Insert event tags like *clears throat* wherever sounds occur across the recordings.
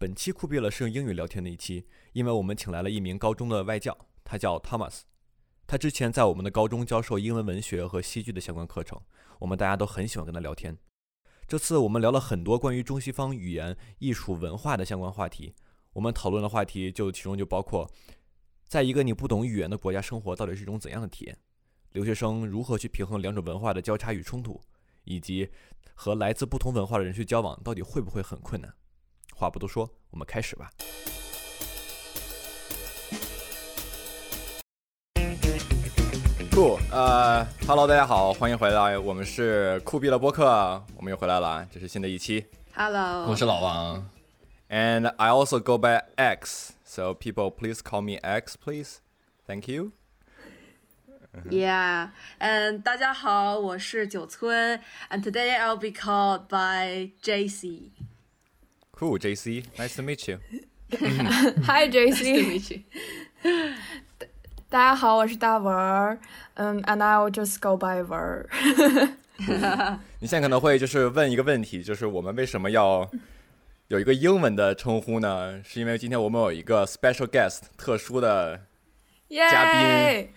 本期酷毙了是用英语聊天的一期，因为我们请来了一名高中的外教，他叫 Thomas。他之前在我们的高中教授英文文学和戏剧的相关课程，我们大家都很喜欢跟他聊天。这次我们聊了很多关于中西方语言、艺术、文化的相关话题。我们讨论的话题就其中就包括，在一个你不懂语言的国家生活到底是一种怎样的体验？留学生如何去平衡两种文化的交叉与冲突？以及和来自不同文化的人去交往到底会不会很困难？话不多说，我们开始吧。酷，呃，Hello，大家好，欢迎回来，我们是酷毙了播客，我们又回来了，这是新的一期。 Hello，我是老王。 And I also go by X, so people please call me X, please. Thank you. Yeah, *laughs* and 大家好，我是九村，and today I'll be called by JC. Cool, JC. Nice to meet you. *laughs* Hi Nice to JC， meet you. *laughs* 大家好，我是大文儿，嗯，and I will just go by 文儿。你现在可能会就是问一个问题，就是我们为什么要有一个英文的称呼呢？是因为今天我们有一个 special *laughs* guest，特殊的嘉宾耶！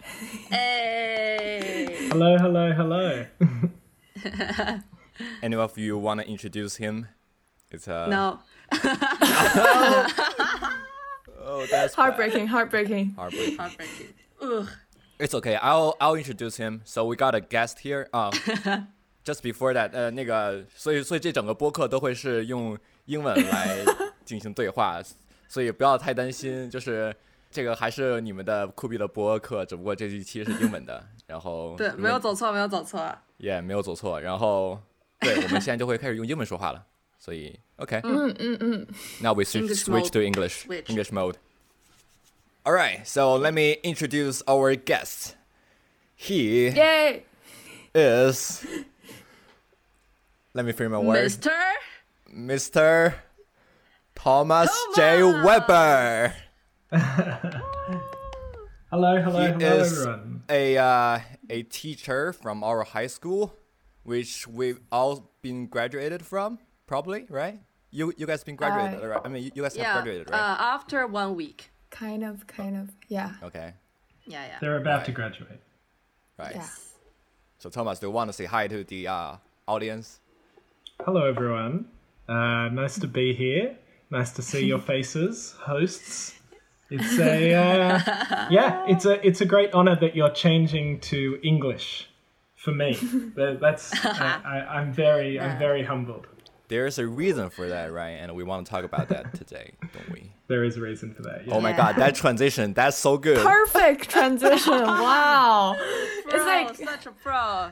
Hey. Hello, hello, hello. Any of you want to introduce him? It's a No. *laughs* Oh, that's bad. Heartbreaking, heartbreaking. Heartbreaking. Heartbreaking. Ugh. It's okay. I'll I'll introduce him. So we got a guest here. Um, *laughs* just before that, 呃，那个，所以所以这整个播客都会是用英文来进行对话，所以不要太担心，就是这个还是你们的酷毙的播客，只不过这一期是英文的，然后对，没有走错，没有走错。也没*laughs* 有走错，然后对，我们现在就会开始用英文说话了，所以 Okay. Mm, mm, mm. Now we switch, switch to English. Switch. English mode. All right. So let me introduce our guest. He Yay. is. Let me frame my words. Mr. Mr. Thomas, Thomas, J. Weber. *laughs* hello, hello, he hello, is everyone. A uh, a teacher from our high school, which we've all been graduated from, probably, right? You you guys been graduated, Uh, right? I mean, you, you guys have Yeah. graduated, Uh, right? after one week. Kind of, kind of, yeah. okay, Yeah, yeah. They're about Right. to graduate. right. Yeah. So Thomas, do you want to say hi to the uh, audience? Hello, everyone. Uh, nice to be here. Nice to see your *laughs* faces, hosts. It's a uh, *laughs* yeah, it's a it's a great honor that you're changing to English for me. *laughs* That's I, I, I'm very I'm very humbled. There's a reason for that, right? And we want to talk about that today, don't we? *laughs* There is a reason for that. Yeah. Oh my Yeah. God, that transition, that's so good. Perfect *laughs* transition. Wow. Bro, It's like such a pro. Uh,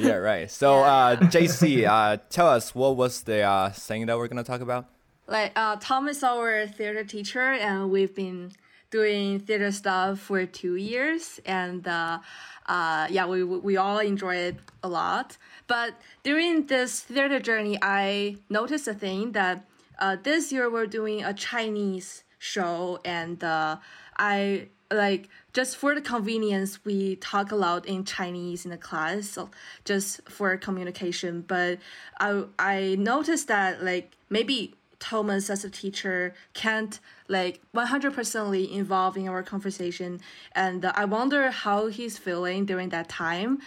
yeah, right. So, uh, JC, uh, tell us what was the uh, thing that we're gonna talk about? Like, uh, Tom is our theater teacher, and we've been doing theater stuff for two years, and uh, uh, yeah, we we all enjoy it a lot. But during this theater journey, I noticed a thing that uh, this year we're doing a Chinese show, and uh, I like just for the convenience we talk a lot in chinese in the class so just for communication. But i i noticed that like maybe thomas as a teacher can't like 100% involved in our conversation. And uh, i wonder how he's feeling during that time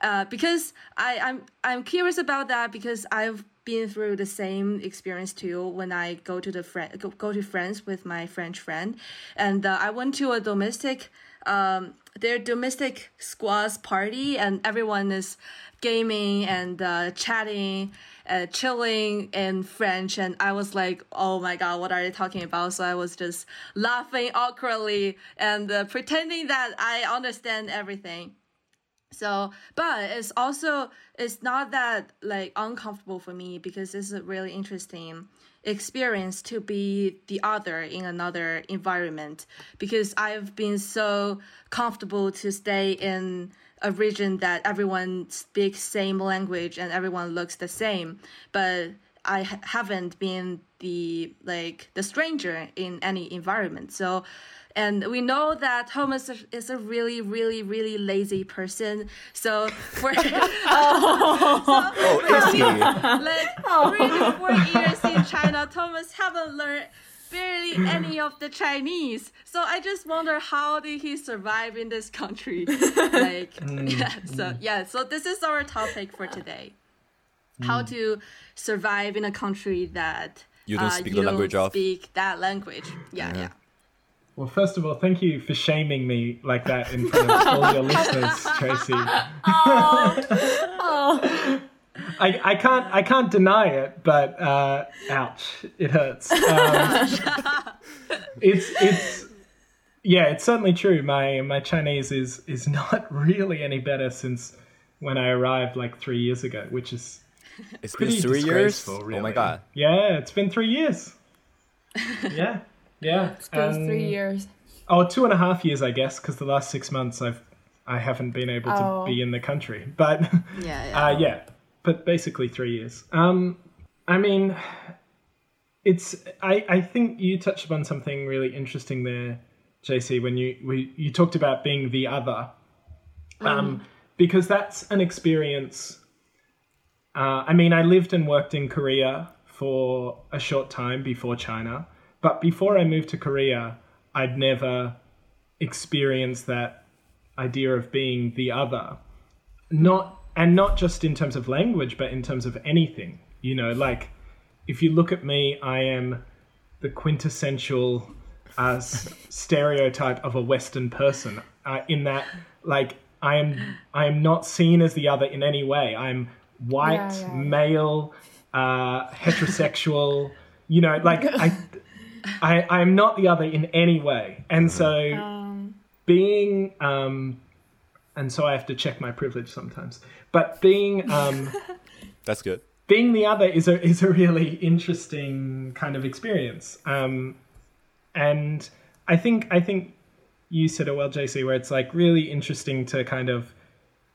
uh, because I, I'm I'm curious about that because I've been through the same experience too when I go to the friend go, go to friends with my French friend, and uh, I went to a domestic um their domestic squads party and everyone is gaming and uh, chatting. Uh, chilling in French, and I was like, "Oh my god, what are they talking about?" So I was just laughing awkwardly and uh, pretending that I understand everything. So, but it's also it's not that like uncomfortable for me because it's a really interesting experience to be the other in another environment because I've been so comfortable to stay in a region that everyone speaks same language and everyone looks the same but I haven't been the like the stranger in any environment. So, and we know that Thomas is- is a really, really, really lazy person. So for *laughs* *laughs* Oh, is he? like really four years in China, Thomas haven't learned barely any of the Chinese. So I just wonder how did he survive in this country? *laughs* like hmm, yeah, hmm. so yeah, so this is our topic for today. Hmm. How to survive in a country that You don't uh, speak you the language don't of. speak that language. Yeah, yeah. Well, first of all, thank you for shaming me like that in front of all your *laughs* listeners, Tracy. Oh. oh. *laughs* I, I can't I can't deny it, but uh, ouch, it hurts. Um, it's it's yeah, it's certainly true. My my Chinese is is not *laughs* really any better since when I arrived like three years ago, which is It's been pretty three years. disgraceful. Oh my god. Yeah, it's been three years. yeah, yeah. It's been three years. Oh, two and a half years, I guess, because the last six months I've I haven't been able to Oh. be in the country. But *laughs* Yeah, yeah. uh, yeah, but basically three years. Um, I mean, it's I I think you touched upon something really interesting there, JC, when you we you talked about being the other, um, because that's an experience. Uh, I mean, I lived and worked in Korea for a short time before China, but before I moved to Korea, I'd never experienced that idea of being the other. Not and not just in terms of language but in terms of anything you know like if you look at me i am the quintessential uh, stereotype of a western person uh, in that like i am i am not seen as the other in any way. I'm white Yeah, yeah, male uh, heterosexual you know like *laughs* i i i am not the other in any way and so Um, being um and so I have to check my privilege sometimes. But being um *laughs* That's good. being the other is a is a really interesting kind of experience. Um and I think I think you said it well, JC, where it's like really interesting to kind of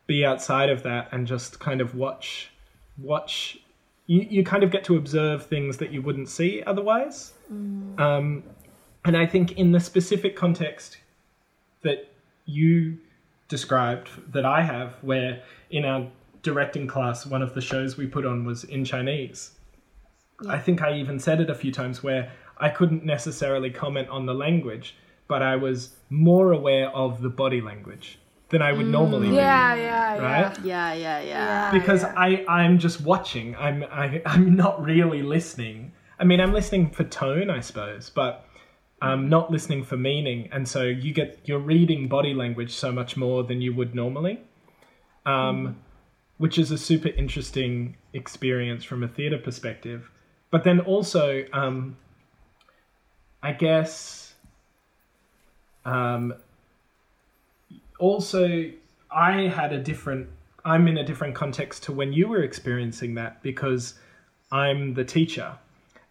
be outside of that and just kind of watch watch you, you kind of get to observe things that you wouldn't see otherwise. Um, and I think in the specific context that you described that I have, where in our directing class, one of the shows we put on was in Chinese. I think I even said it a few times where I couldn't necessarily comment on the language, but I was more aware of the body language than I would normally be. yeah, yeah, yeah. Right? yeah, yeah, yeah. Yeah. Because I, I'm just watching. I'm I, I'm not really listening. I mean, I'm listening for tone, I suppose, but I'm not listening for meaning. And so you get you're reading body language so much more than you would normally, um, which is a super interesting experience from a theater perspective. But then also, um, I guess, um, also I had a different. I'm in a different context to when you were experiencing that because I'm the teacher,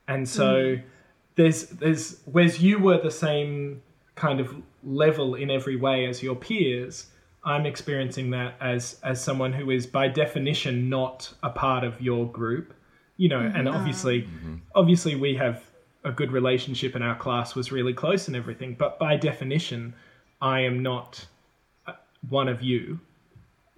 and so hmm. there's there's whereas you were the same kind of level in every way as your peers. I'm experiencing that as as someone who is by definition not a part of your group, you know, and mm-hmm. obviously, mm-hmm. obviously we have a good relationship and our class was really close and everything, but by definition, I am not uh, one of you.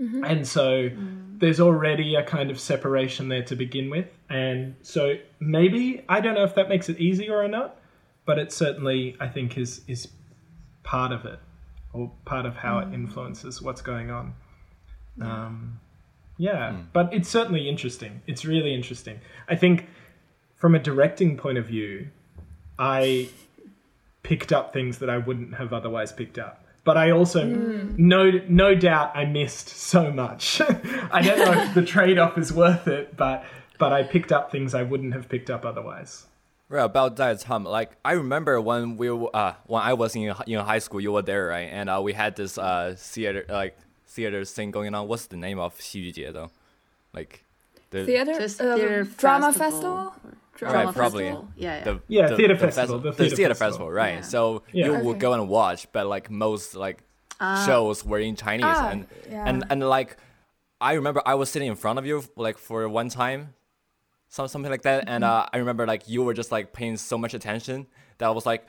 Mm-hmm. And so mm. there's already a kind of separation there to begin with. And so maybe, I don't know if that makes it easier or not, but it certainly, I think, is, is part of it or part of how it mm. influences what's going on. Um, yeah, hmm. but it's certainly interesting. It's really interesting. I think from a directing point of view, I picked up things that I wouldn't have otherwise picked up But I also, no, no doubt, I missed so much. *laughs* I don't know if the trade-off is worth it, but but I picked up things I wouldn't have picked up otherwise. Right about that time, like I remember when we were, uh when I was in in high school, you were there, right? And uh, we had this uh theater like theater thing going on. What's the name of 戏剧节 though? Like the Theater, Just uh, theater drama festival. festival. Drama Right, probably. festival. Yeah, yeah. the Yeah, the, theater the festival, the the theater theater festival. festival, right? Yeah. So Yeah. you will Okay. go and watch, but like most like shows were in Chinese, Ah, and yeah. and and like I remember I was sitting in front of you like for one time, some something like that. And uh, I remember like you were just like paying so much attention that I was like,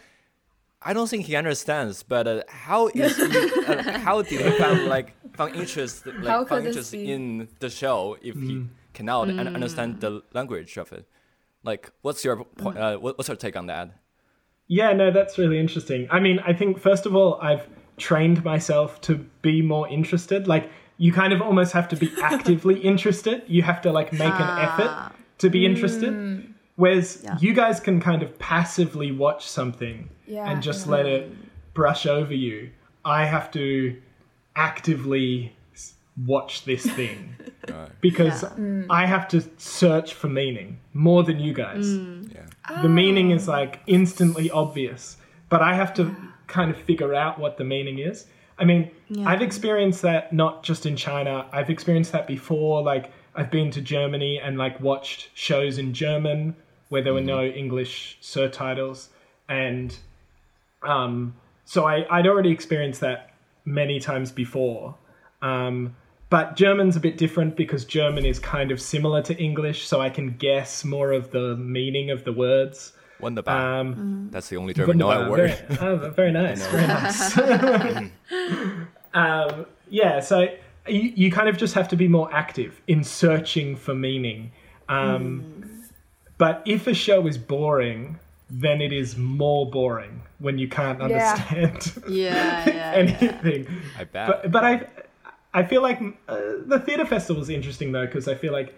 I don't think he understands. But uh, how *laughs* is he, uh, how did he find like find interest like How could find this interest in the show if he cannot un- understand the language of it? Like, what's your point? Mm. Uh, what's your take on that? Yeah, no, that's really interesting. I mean, I think first of all, I've trained myself to be more interested. Like, you kind of almost have to be *laughs* actively interested. You have to like make an ah. effort to be interested. Mm. Whereas Yeah. you guys can kind of passively watch something Yeah, and just yeah. let it brush over you. I have to actively watch this thing *laughs* because I have to search for meaning more than you guys Yeah. the meaning is like instantly obvious, but I have to kind of figure out what the meaning is. I mean, I've experienced that not just in China. I've experienced that before. Like, I've been to Germany and like watched shows in German where there were no English surtitles, and um, so I, I'd already experienced that many times before. Um, but German's a bit different because German is kind of similar to English, so I can guess more of the meaning of the words. Wunderbar. Um, That's the only German know I word. very, oh, very nice, *laughs* very nice. *laughs* *laughs* um, yeah, so you, you kind of just have to be more active in searching for meaning. Um, But if a show is boring, then it is more boring when you can't understand Yeah, yeah. yeah. anything. I bet. But but I I feel like uh, the theater festival is interesting though because I feel like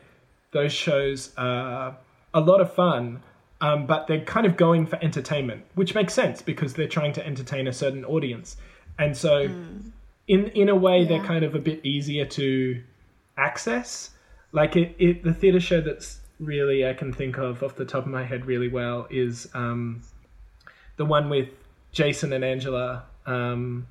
those shows are a lot of fun, um, but they're kind of going for entertainment, which makes sense because they're trying to entertain a certain audience, and so in in a way they're kind of a bit easier to access. Like it, it the theater show that's really I can think of off the top of my head really well is um, the one with Jason and Angela. Um,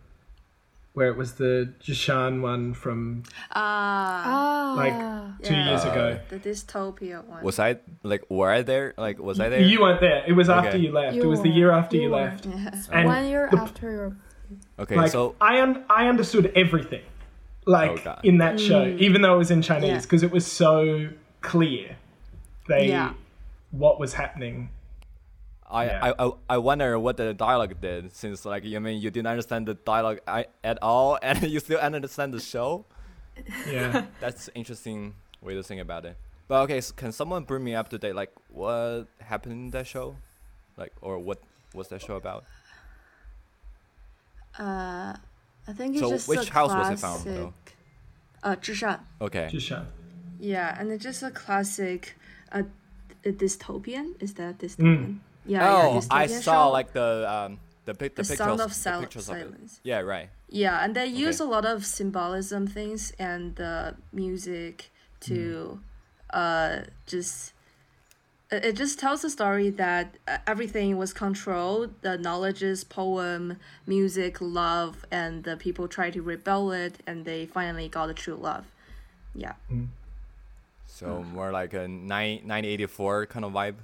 where it was the Jishan one from Ah, Ah, like two Yeah. years ago. the dystopia one. was I like were I there? Like was I there? You weren't there. It was after Okay. you left. You it was the year after you, You left. yeah. *laughs* And one year the- after your okay, like so I un- I understood everything, like Oh, in that show, even though it was in Chinese, Yeah. because it was so clear. They Yeah. what was happening. I, Yeah. I, I I wonder what the dialogue did since like you mean you didn't understand the dialogue I, at all *laughs* and you still understand the show. Yeah. *laughs* That's interesting way to think about it. But okay, so can someone bring me up to date? Like what happened in that show, like or what was that show about? Uh, I think it's So just which a house was classic, it found, though? Uh, Zhishan. Okay, Jishan. Yeah, and it's just a classic, uh, a dystopian. Is that dystopian? Yeah. oh, yeah, I saw show. like the um the pic the, The pictures Sound of the Sil- pictures of it. Silence. Yeah, right. Yeah, and they use Okay. a lot of symbolism things and the music to uh just it it just tells the story that uh, everything was controlled the knowledges poem music love and the people try to rebel it and they finally got the true love yeah So more like a nine, 1984 kind of vibe.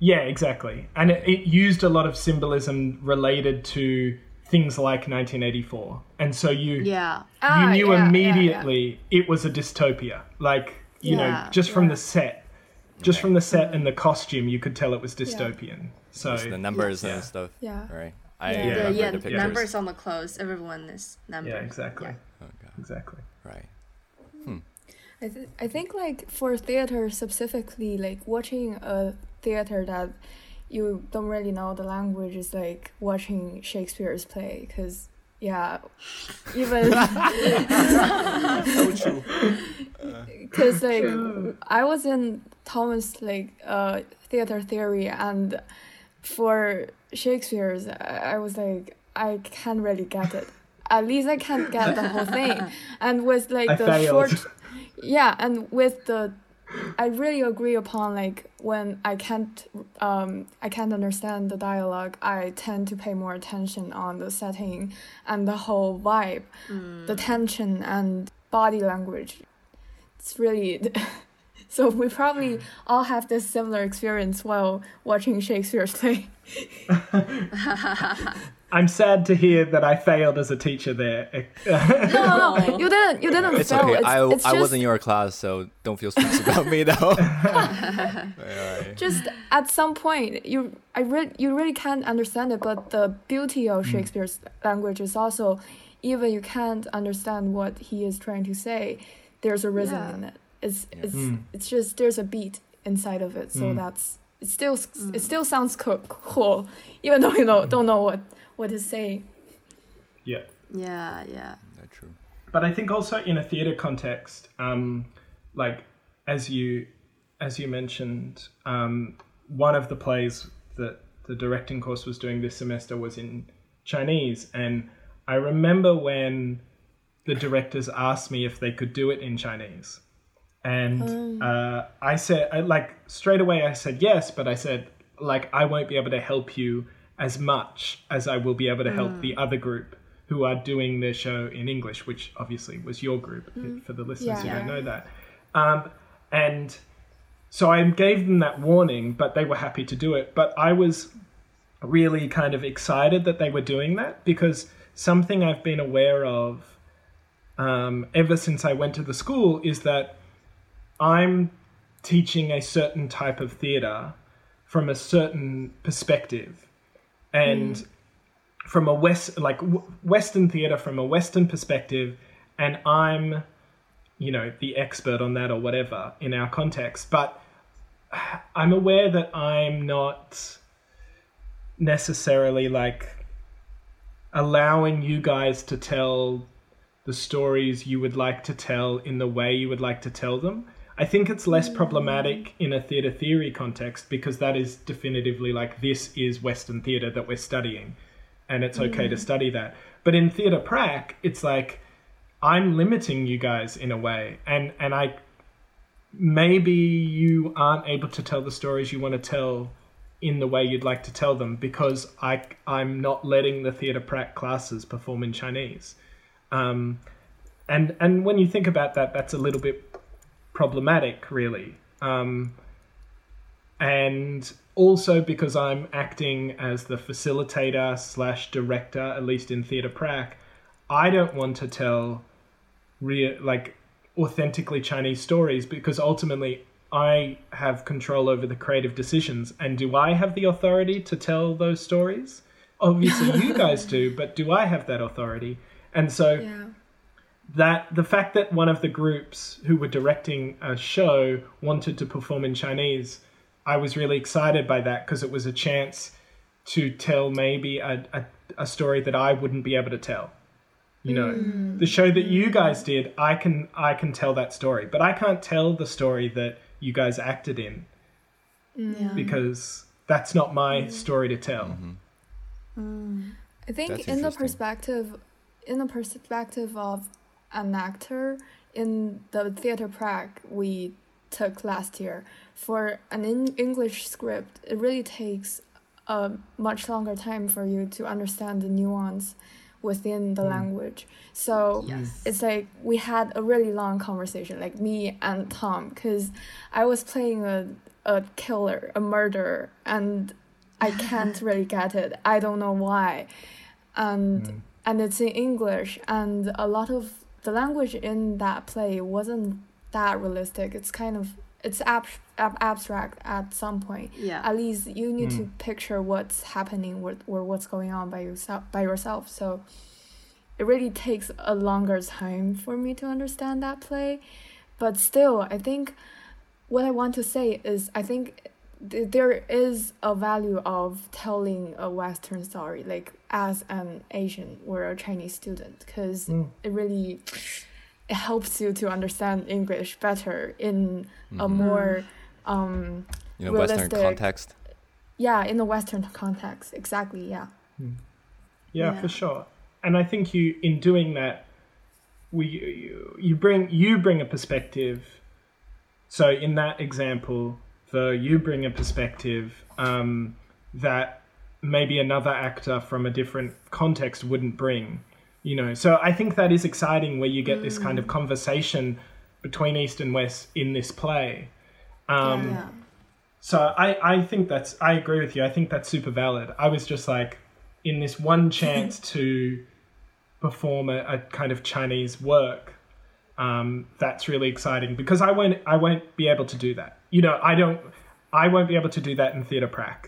Yeah, exactly. And it, it used a lot of symbolism related to things like 1984, and so you yeah you Ah, knew yeah, yeah, yeah. immediately it was a dystopia. Like, you know, just from yeah. the set, just Okay. from the set and the costume, you could tell it was dystopian. So, Just the numbers Yeah. and stuff. Yeah. Right. I Yeah. the, yeah, the pictures. numbers on the clothes everyone is numbers yeah, exactly. Yeah. Oh, God. Exactly. Right. I, th- I think like for theater specifically, like watching a theater that you don't really know the language is like watching Shakespeare's play because yeah, even *laughs* So true. *laughs* because like I was in Thomas like uh theater theory and for Shakespeare's I, I was like I can't really get it. At least I can't get the whole thing. *laughs* And with like I the failed. short yeah and with the i really agree upon like when i can't um i can't understand the dialogue i tend to pay more attention on the setting and the whole vibe the tension and body language. It's really *laughs* so we probably all have this similar experience while watching shakespeare's play *laughs* *laughs* I'm sad to hear that I failed as a teacher there. No, no, no. *laughs* You didn't. You didn't It's fail. okay. It's, I, it's I just, was in your class, so don't feel stressed about me though. *laughs* Alright. just at some point you I re- you really can't understand it but the beauty of shakespeare's language is also even you can't understand what he is trying to say there's a rhythm Yeah. in it it's Yeah. it's Mm. it's just there's a beat inside of it so Mm. that's it still it still sounds co- cool even though you know don't know what what it's saying Yeah. Yeah, yeah. That's true. but I think also in a theatre context, um, like as you as you mentioned, um, one of the plays that the directing course was doing this semester was in Chinese, and I remember when the directors asked me if they could do it in Chinese, and uh, I said I, like straight away I said yes, but I said like I won't be able to help you as much as I will be able to help the other group who are doing their show in English, which obviously was your group for the listeners who don't know that. Um, and so I gave them that warning, but they were happy to do it. But I was really kind of excited that they were doing that because something I've been aware of um, ever since I went to the school is that I'm teaching a certain type of theatre from a certain perspective. And hmm. from a west like w- western theater from a western perspective and i'm you know the expert on that or whatever in our context but i'm aware that i'm not necessarily like allowing you guys to tell the stories you would like to tell in the way you would like to tell them i think it's less problematic in a theater theory context because that is definitively like this is western theater that we're studying and it's okay to study that. But in theatre prac, it's like I'm limiting you guys in a way, and and I maybe you aren't able to tell the stories you want to tell in the way you'd like to tell them because I I'm not letting the theatre prac classes perform in Chinese, um, and and when you think about that, that's a little bit problematic, really. Um, and also because I'm acting as the facilitator slash director, at least in Theatre Prac, I don't want to tell real like authentically Chinese stories because ultimately I have control over the creative decisions. And do I have the authority to tell those stories? Obviously, you *laughs* guys do, but do I have that authority? And so yeah that the fact that one of the groups who were directing a show wanted to perform in Chinese, I was really excited by that because it was a chance to tell maybe a, a, a story that I wouldn't be able to tell. You know, the mm. show that you mm. guys did, I can I can tell that story, but I can't tell the story that you guys acted in. Yeah. because that's not my mm. story to tell. Mm-hmm. I think That's in the perspective, in the perspective of an actor in the theater prac we took last year for an in- English script, it really takes a much longer time for you to understand the nuance within the mm. language. So Yes. it's like we had a really long conversation, like me and Tom, because I was playing a a killer, a murderer, and I can't *laughs* really get it. I don't know why, and mm. and it's in English, and a lot of the language in that play wasn't that realistic. It's kind of it's ab- ab- abstract at some point. Yeah. At least you need to hmm. picture what's happening or, or what's going on by yourself by yourself. So it really takes a longer time for me to understand that play. But still, I think what I want to say is I think th- there is a value of telling a Western story, like as an Asian or a Chinese student, because Mm. it really it helps you to understand English better in a Mhm. more um You know, Western context. yeah in the Western context. Exactly, yeah. Yeah, Yeah. for sure. And I think you, in doing that, we you, you bring you bring a perspective. So in that example, the you bring a perspective um, that maybe another actor from a different context wouldn't bring. You know, so I think that is exciting where you get this kind of conversation between East and West in this play. Um, yeah. so I, I think that's I agree with you. I think that's super valid. I was just like in this one *laughs* chance to perform a, a kind of Chinese work, um, that's really exciting because I won't I won't be able to do that. You know, I don't I won't be able to do that in theatre prac.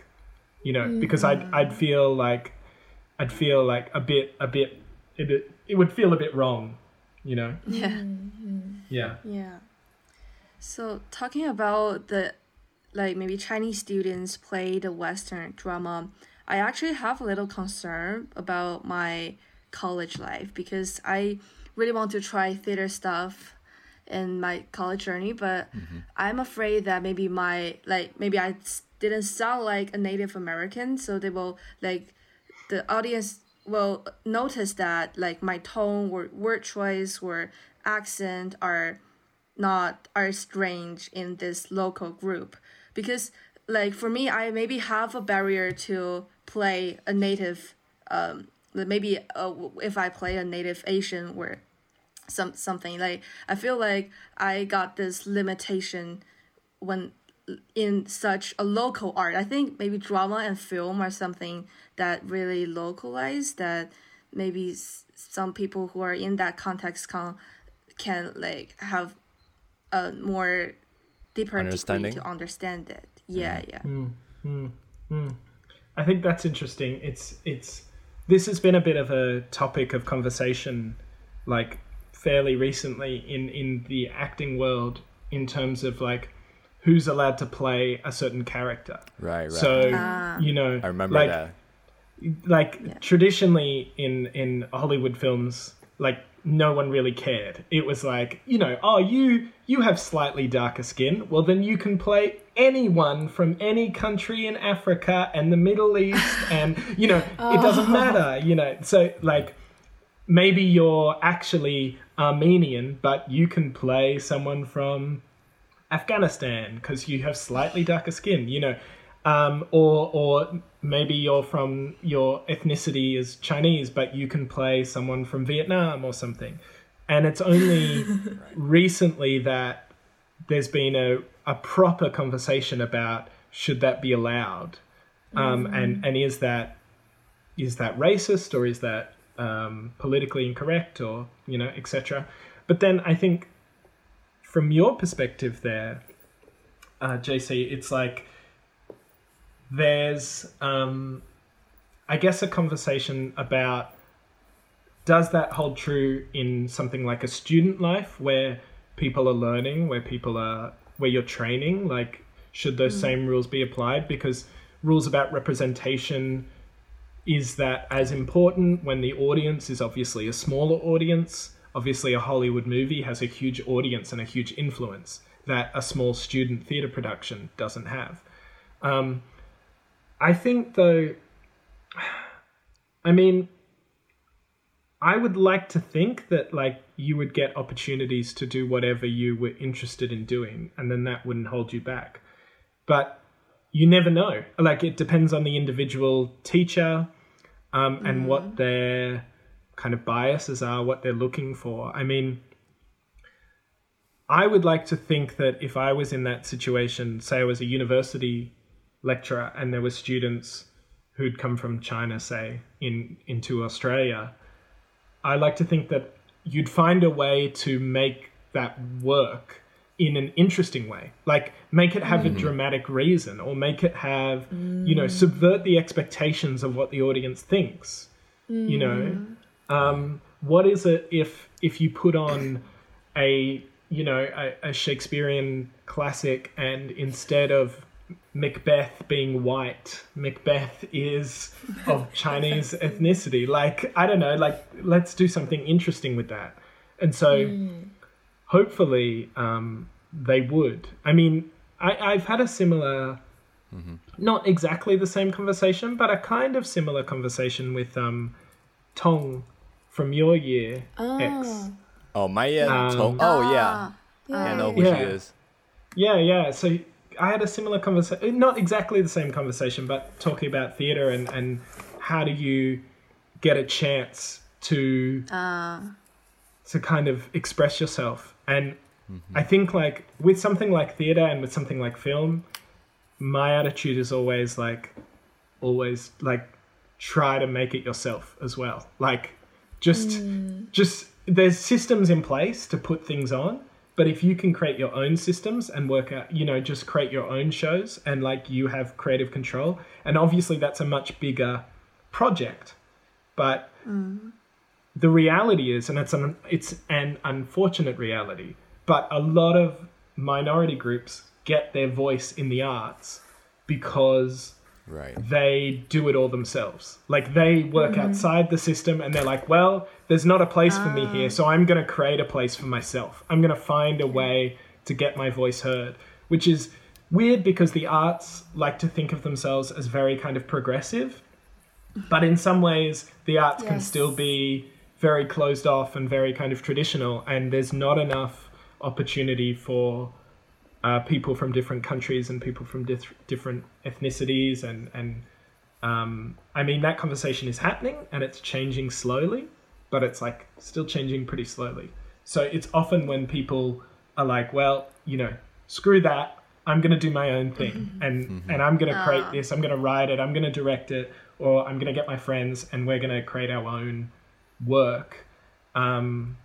You know, because I'd mm. I'd feel like I'd feel like a bit a bit it it would feel a bit wrong. You know. Yeah. Mm-hmm. Yeah. Yeah. So talking about the like maybe Chinese students play the Western drama, I actually have a little concern about my college life because I really want to try theater stuff in my college journey, but I'm afraid that maybe my like maybe I didn't sound like a Native American, so they will like the audience will notice that like my tone or word choice or accent are not are strange in this local group. Because like for me i maybe have a barrier to play a native um maybe uh, if i play a native asian or some something. Like i feel like i got this limitation when in such a local art. I think maybe drama and film are something that really localized that maybe some people who are in that context can can like have a more deeper Understanding? to understand it. Mm. Yeah yeah. Mm, mm, I think that's interesting. It's it's this has been a bit of a topic of conversation, like fairly recently in in the acting world in terms of like who's allowed to play a certain character. Right, right. So ah. you know, I remember like, that. like traditionally in in Hollywood films, like no one really cared. It was like, you know, oh you you have slightly darker skin, well then you can play anyone from any country in Africa and the Middle East and you know, it doesn't oh. matter, you know. So like maybe you're actually Armenian, but you can play someone from Afghanistan because you have slightly darker skin, you know, um, or or maybe you're from your ethnicity is Chinese, but you can play someone from Vietnam or something. And it's only *laughs* recently that there's been a, a proper conversation about should that be allowed, um, and and is that is that racist or is that um, politically incorrect or you know etc. But then I think from your perspective there, uh, JC, it's like there's, um, I guess, a conversation about does that hold true in something like a student life where people are learning, where people are, where you're training? Like, should those same rules be applied? Because rules about representation is that as important when the audience is obviously a smaller audience? Obviously, a Hollywood movie has a huge audience and a huge influence that a small student theatre production doesn't have. Um, I think, though, I mean, I would like to think that like you would get opportunities to do whatever you were interested in doing, and then that wouldn't hold you back. But you never know. Like it depends on the individual teacher um, and what their kind of biases are, what they're looking for. I mean, I would like to think that if I was in that situation, say I was a university lecturer and there were students who'd come from China, say, in into Australia, I like to think that you'd find a way to make that work in an interesting way. Like make it have a mm. dramatic reason or make it have, you know, mm. subvert the expectations of what the audience thinks. You know, mm. um, what is it if if you put on a you know a, a Shakespearean classic and instead of Macbeth being white, Macbeth is of *laughs* Chinese ethnicity. Like I don't know, like let's do something interesting with that. And so hopefully um, they would. I mean, I, I've had a similar, not exactly the same conversation, but a kind of similar conversation with um, Tong from your year X. Oh, Maya Um, Tong. Oh, yeah. Ah, I know who Yeah. she is. Yeah, yeah. So I had a similar conversation, not exactly the same conversation, but talking about theatre and, and how do you get a chance to to kind of express yourself. And mm-hmm. I think like with something like theatre and with something like film, my attitude is always like always like try to make it yourself as well. Like just mm. just there's systems in place to put things on, but if you can create your own systems and work out, you know, just create your own shows and like you have creative control, and obviously that's a much bigger project. But mm. The reality is, and it's an it's an unfortunate reality, but a lot of minority groups get their voice in the arts because Right. they do it all themselves. Like they work mm-hmm. outside the system and they're like, well, there's not a place for me here, ah. so I'm going to create a place for myself. I'm going to find a way to get my voice heard, which is weird because the arts like to think of themselves as very kind of progressive. But in some ways, the arts can still be very closed off and very kind of traditional, and there's not enough opportunity for uh, people from different countries and people from dif- different ethnicities and and um, I mean that conversation is happening and it's changing slowly, but it's like still changing pretty slowly. So it's often when people are like, well, you know, screw that. I'm gonna do my own thing, and and I'm gonna create Ah. this. I'm gonna write it. I'm gonna direct it, or I'm gonna get my friends, and we're gonna create our own work, um,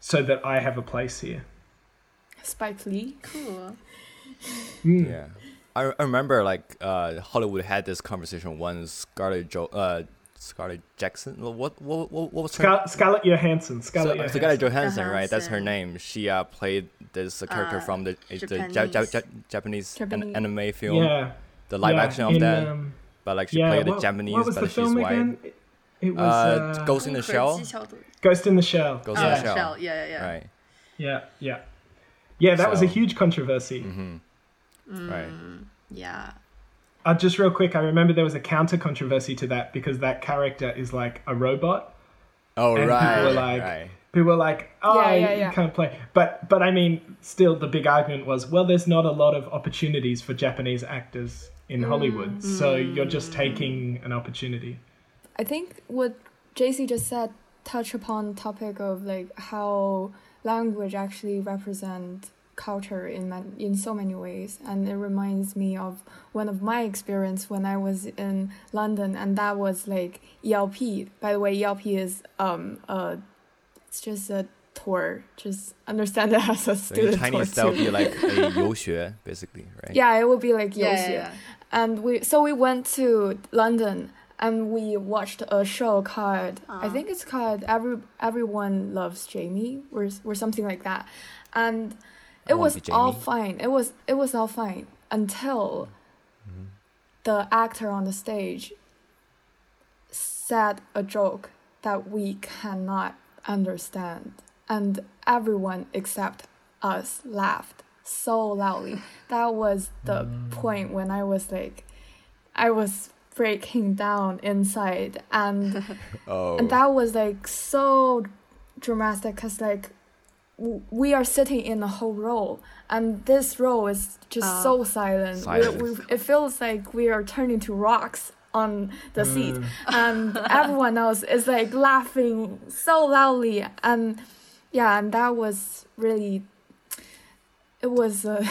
so that I have a place here. Spike Lee. Cool. Yeah. I, I remember like uh, Hollywood had this conversation once. Scarlett jo- uh, Scarlett Jackson. What what what, what was her? Scar- Scarlett Johansson. Scarlett uh, Johansson. Scarlett Johansson, right? That's her name. She uh, played this uh, character from the, uh, the ja- ja- Japanese. ja- Japanese, an- Japanese. anime film, Yeah. the live yeah, action of in, that. um, but like she yeah, played what, the Japanese, what was but the she's film white. again? It was uh, uh, Ghost in the Shell. Ghost in the Shell. Ghost oh, in the Shell. Shell. Yeah, yeah, yeah. Right. Yeah, yeah, yeah. That so, was a huge controversy. Mm-hmm. Mm, right. Yeah. Uh, just real quick, I remember there was a counter controversy to that because that character is like a robot. Oh and right. People were like, right. people were like, oh, yeah, yeah, yeah. you can't play. But but I mean, still, the big argument was, well, there's not a lot of opportunities for Japanese actors in mm, Hollywood, so mm. you're just taking an opportunity. I think what JC just said touch upon topic of like how language actually represent culture in man- in so many ways and it reminds me of one of my experience when I was in London and that was like ELP by the way ELP is um uh it's just a tour just understand it as a So in student Chinese, that tour would too. be like a 游学, *laughs* basically, right? yeah it would be like Yeah, 游 yeah, 学 yeah. and we so we went to London and we watched a show called I Ah. think it's called Every Everyone Loves Jamie or or something like that, and it was all fine. It was it was all fine until Mm-hmm. the actor on the stage said a joke that we cannot understand, and everyone except us laughed so loudly. *laughs* That was the point when I was like, I was breaking down inside, and *laughs* Oh. and that was like so dramatic because like w- we are sitting in a whole row and this row is just Ah. so silent, Silent. We, we, it feels like we are turning to rocks on the seat Mm. and *laughs* everyone else is like laughing so loudly and yeah and that was really it was uh,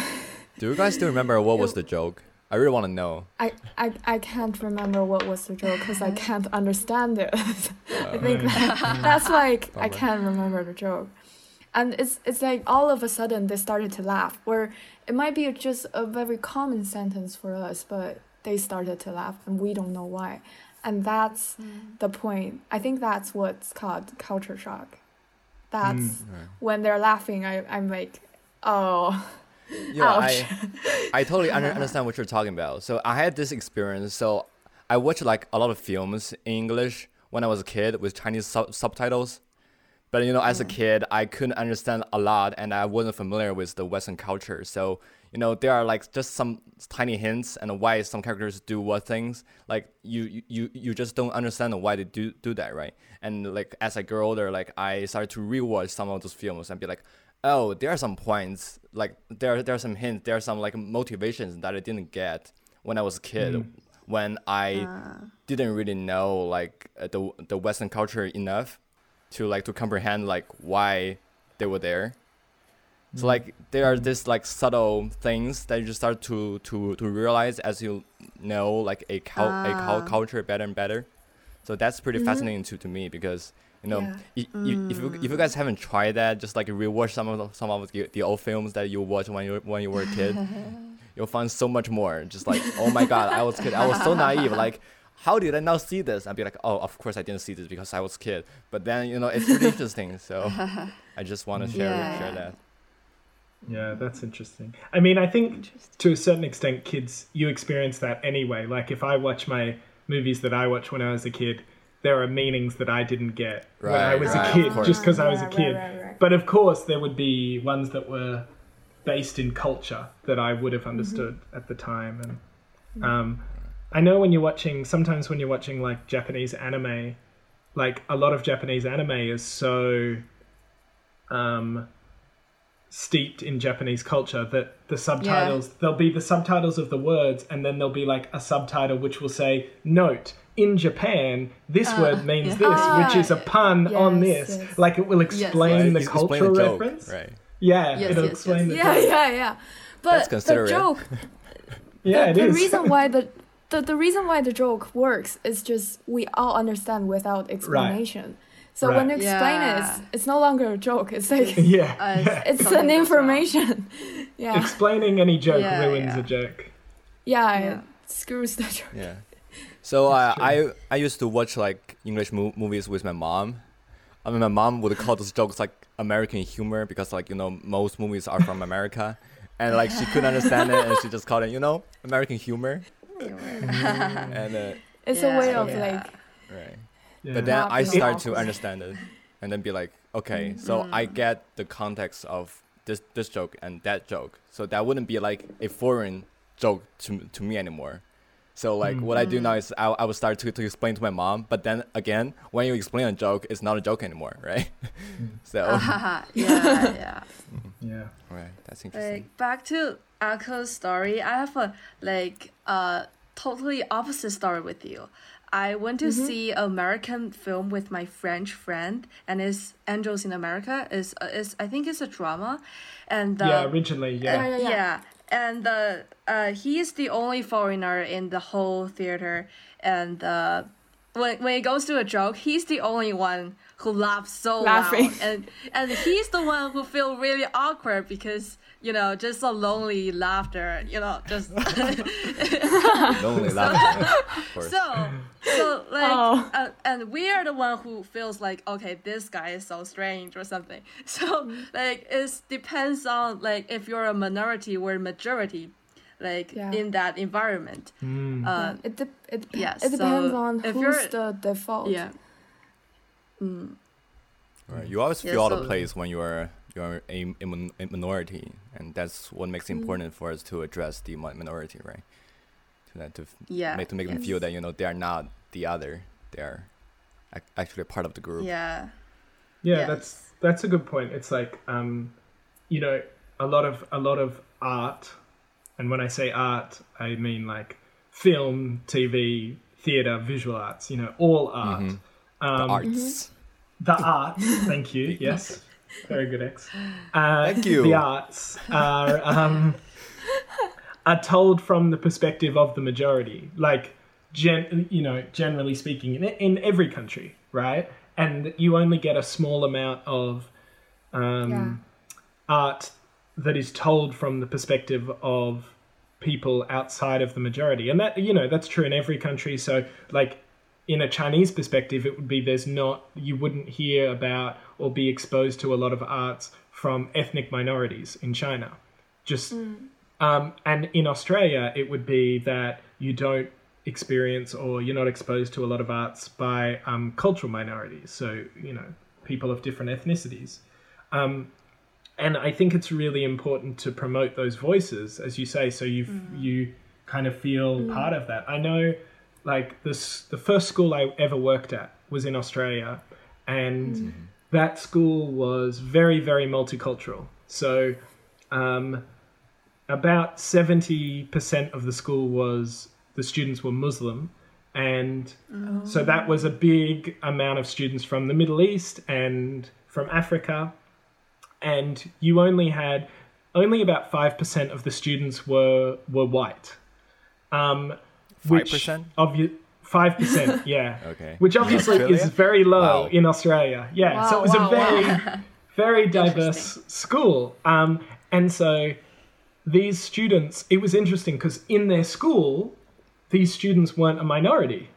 Do you guys still remember what was *laughs* the joke? I really want to know. I, I I can't remember what was the joke because I can't understand it. *laughs* I think Mm. that, that's like I, I can't remember the joke. And it's it's like all of a sudden they started to laugh. Where it might be just a very common sentence for us, but they started to laugh and we don't know why. And that's the point. I think that's what's called culture shock. That's Right. when they're laughing. I I'm like, oh, Yeah, Ouch. I, *laughs* I totally under, understand what you're talking about. So I had this experience. So I watched like a lot of films in English when I was a kid with Chinese sub- subtitles. But you know, as a mm-hmm. kid, I couldn't understand a lot, and I wasn't familiar with the Western culture. So you know, there are like just some tiny hints and why some characters do what things. Like you, you, you just don't understand why they do do that, right? And like as I grew older, like I started to rewatch some of those films and be like, oh, there are some points, like there there are some hints, there are some like motivations that I didn't get when I was a kid, when I didn't really know like uh, the the Western culture enough to like to comprehend like why they were there. So like there are these like subtle things that you just start to to to realize as you know like a cul- a cul- Ah. culture better and better. So that's pretty fascinating to to me because you know Yeah. i- i- if you if you guys haven't tried that, just like rewatch some of the, some of the, the old films that you watched when you when you were a kid, *laughs* you'll find so much more. Just like oh my god, I was kid, I was so naive. Like how did I not see this? I'd be like, oh, of course I didn't see this because I was a kid. But then you know it's really interesting. So *laughs* I just want to share Yeah. share that. Yeah, that's interesting. I mean, I think to a certain extent, kids, you experience that anyway. Like, if I watch my movies that I watched when I was a kid, there are meanings that I didn't get when I was right, a kid, just because I was a Right, right, kid. right, right. But of course, there would be ones that were based in culture that I would have understood at the time. And um, I know when you're watching, sometimes when you're watching like Japanese anime, like a lot of Japanese anime is so um, steeped in Japanese culture that the subtitles there'll be the subtitles of the words and then there'll be like a subtitle which will say note in Japan this uh, word means yeah. this which is a ah, pun on this yes. like it will explain Right, the ex- explain cultural the joke, reference right? yeah Yes, it'll yes, explain the Yeah, joke yeah, yeah. That's But the considerate. joke, *laughs* yeah the, it the is reason why the, *laughs* the the reason why the joke works is just we all understand without explanation. So when you Right. explain it, it's, it's no longer a joke. It's like *laughs* yeah, Uh, yeah. it's an information. *laughs* yeah, explaining any joke Yeah, ruins yeah. a joke yeah, Yeah. it screws the joke. Yeah. *laughs* So uh, I I used to watch like English mo- movies with my mom. I mean, my mom would call those jokes like American humor because like you know most movies are from America, and like she couldn't understand it, and she just called it you know American humor. and uh, It's Yeah, a way of yeah. like right. Yeah. But then I start to understand it, and then be like, okay, so mm-hmm. I get the context of this this joke and that joke. So that wouldn't be like a foreign joke to to me anymore. So like what I do mm-hmm. now is I, I would start to, to explain to my mom, but then again, when you explain a joke, it's not a joke anymore, *laughs* right? Mm-hmm. so Haha, *laughs* yeah, yeah. yeah right, that's interesting. Like back to Akko's story, I have a like uh totally opposite story with you. I went to see American film with my French friend, and it's Angels in America. is uh, is I think it's a drama, and uh, yeah originally yeah yeah, yeah, yeah. and the uh, he is the only foreigner in the whole theater, and uh, when when it goes to a joke, he's the only one who laughs so Laughing. loud, and and he's the one who feel really awkward because you know just a lonely laughter, you know, just *laughs* *laughs* Lonely laughter, of *laughs* so so like Oh. uh, and we are the one who feels like okay this guy is so strange or something so like it depends on like if you're a minority or majority like Yeah. in that environment Mm. uh it de- it yeah, it depends so on if who's you're- the default. yeah mm, Right. You always Yeah, feel out of place when you are you are a, a, a minority, and that's what makes it important for us to address the minority, right? To that to yeah make to make them feel that you know they are not the other; they are actually a part of the group. yeah Yeah, Yes. that's that's a good point. It's like um, you know, a lot of a lot of art, and when I say art, I mean like film, TV, theater, visual arts. You know, all art. Mhm. Um, the arts. The arts. Thank you. *laughs* Yes, very good, X. *sighs* Uh, Thank you. The arts are um, *laughs* are told from the perspective of the majority, like gen, you know, generally speaking, in, in every country, right? And you only get a small amount of um, Yeah. art that is told from the perspective of people outside of the majority and that you know that's true in every country so like in a chinese perspective it would be there's not you wouldn't hear about or be exposed to a lot of arts from ethnic minorities in china. Just um, and in australia it would be that you don't experience or you're not exposed to a lot of arts by um, cultural minorities. So you know people of different ethnicities. Um, and I think it's really important to promote those voices, as you say, so you you kind of feel part of that. I know, like this, the first school I ever worked at was in Australia, and that school was very very multicultural. So, um, about seventy percent of the school was the students were Muslim, and so that was a big amount of students from the Middle East and from Africa and you only had only about five percent of the students were were white. Um, which 5%? obvi- Five percent, *laughs* yeah. Okay. Which obviously is very low Wow. in Australia. Yeah. so it was wow, a very, *laughs* very diverse school. Um, and so these students, it was interesting because in their school, these students weren't a minority.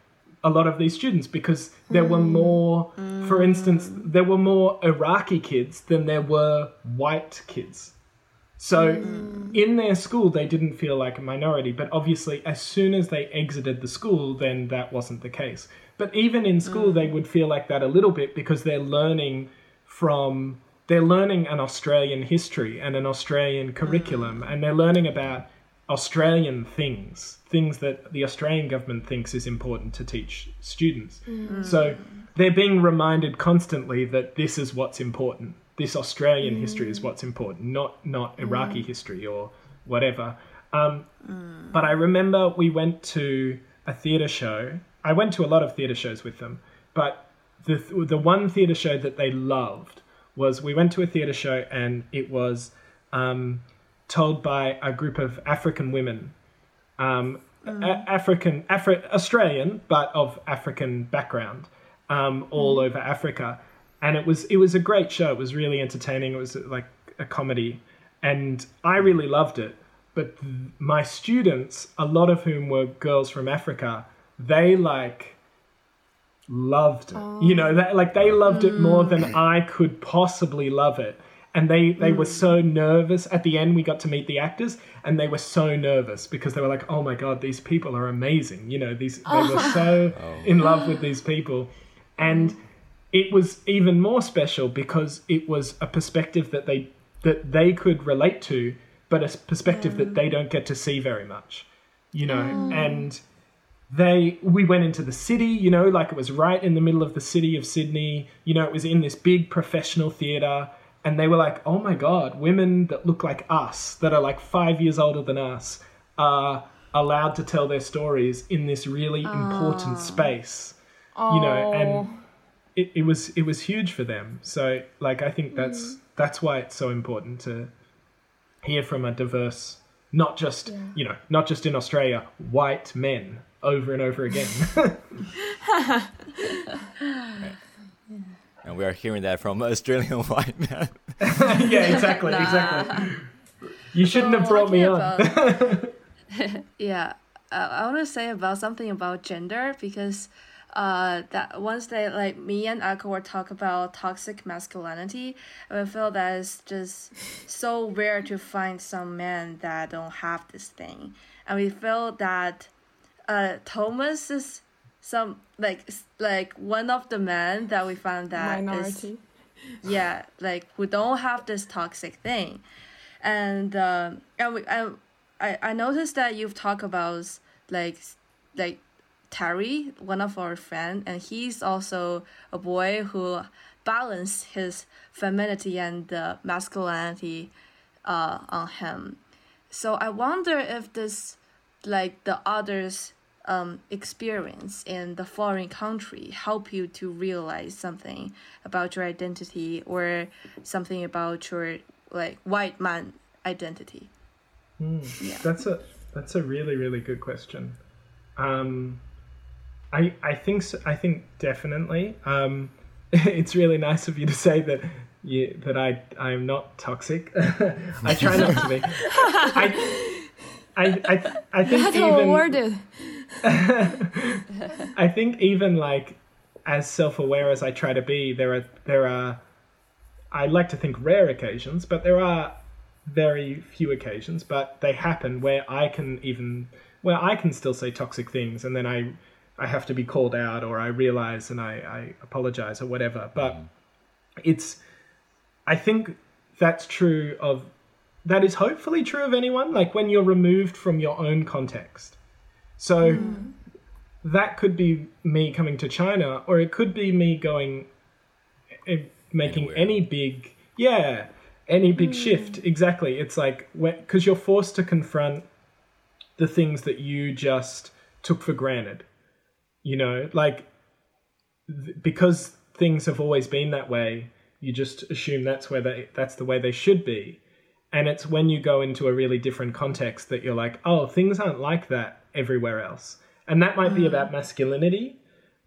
A lot of these students, because there were more, for instance, there were more Iraqi kids than there were white kids. So mm. in their school, they didn't feel like a minority, but obviously, as soon as they exited the school, then that wasn't the case. But even in school, mm. they would feel like that a little bit because they're learning from, they're learning an Australian history and an Australian curriculum, mm. and they're learning about Australian things, things that the Australian government thinks is important to teach students. So they're being reminded constantly that this is what's important. This Australian history is what's important, not not Iraqi history or whatever. Um, But I remember we went to a theatre show. I went to a lot of theatre shows with them, but the the one theatre show that they loved was we went to a theatre show and it was um, told by a group of African women. Um, a- African, Afri- Australian, but of African background, um, all over Africa, and it was it was a great show. It was really entertaining. It was uh, like a comedy, and I really loved it. But my students, a lot of whom were girls from Africa, they like loved it. You know, that like they loved it more than mm. I could possibly love it. And they they were so mm. nervous. At the end, we got to meet the actors, and they were so nervous because they were like, "Oh my god, these people are amazing!" You know, these they were *laughs* so oh. in love with these people, and it was even more special because it was a perspective that they that they could relate to, but a perspective that they don't get to see very much. You know, and they we went into the city you know like it was right in the middle of the city of sydney you know it was in this big professional theater and they were like oh my god women that look like us that are like five years older than us are allowed to tell their stories in this really important ah. space you know? And oh. It, it was it was huge for them. So like i think that's that's why it's so important to hear from a diverse not just you know not just in australia white men over and over again. *laughs* *laughs* *laughs* And we are hearing that from Australian white men. yeah exactly exactly. You shouldn't have brought me on. yeah, uh, I want to say about something about gender because uh, that once they like me and Akko were talk about toxic masculinity, I feel that it's just so rare to find some men that don't have this thing, and we feel that uh, Thomas is some like like one of the men that we found that minority. *laughs* yeah like who don't have this toxic thing and um and we, I, I i noticed that you've talked about like like terry one of our friend and he's also a boy who balance his femininity and masculinity uh on him. So i wonder if this like the others um, experience in the foreign country help you to realize something about your identity or something about your like white man identity. Yeah. That's a that's a really really good question. Um i i think so, i think definitely. Um *laughs* it's really nice of you to say that you that i i'm not toxic. *laughs* I try not to be. I I, I, I think That's even awarded. *laughs* I think even like as self-aware as I try to be, there are there are I like to think rare occasions, but there are very few occasions, but they happen where I can even where I can still say toxic things and then I I have to be called out or I realize and I, I apologize or whatever. But it's I think that's true of that is hopefully true of anyone, like when you're removed from your own context. So that could be me coming to China, or it could be me going, eh, making Anywhere. any big, yeah, any big shift. Exactly. It's like because you're forced to confront the things that you just took for granted. You know, like th- because things have always been that way. You just assume that's where they that's the way they should be. And it's when you go into a really different context that you're like, oh, things aren't like that everywhere else. And that might be about masculinity,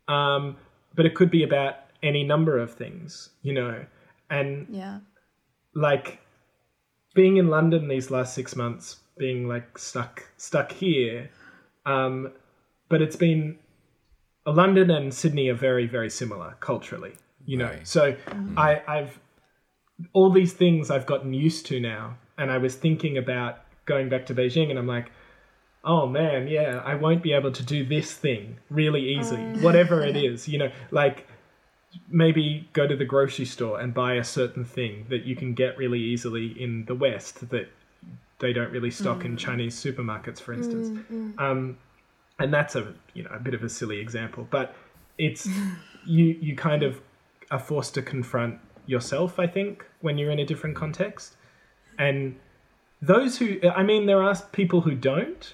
um, but it could be about any number of things, you know. And Yeah. like being in London these last six months, being like stuck stuck here, um, but it's been London and Sydney are very very similar culturally, you know. Right. So mm. I, I've all these things I've gotten used to now, and I was thinking about going back to Beijing, and I'm like. Oh man, yeah, I won't be able to do this thing really easily, oh, whatever it is, you know, like maybe go to the grocery store and buy a certain thing that you can get really easily in the West that they don't really stock in mm. Chinese supermarkets, for instance. Mm, um, and that's a you know a bit of a silly example, but it's *laughs* you you kind of are forced to confront yourself. I think when you're in a different context, and those who I mean, there are people who don't,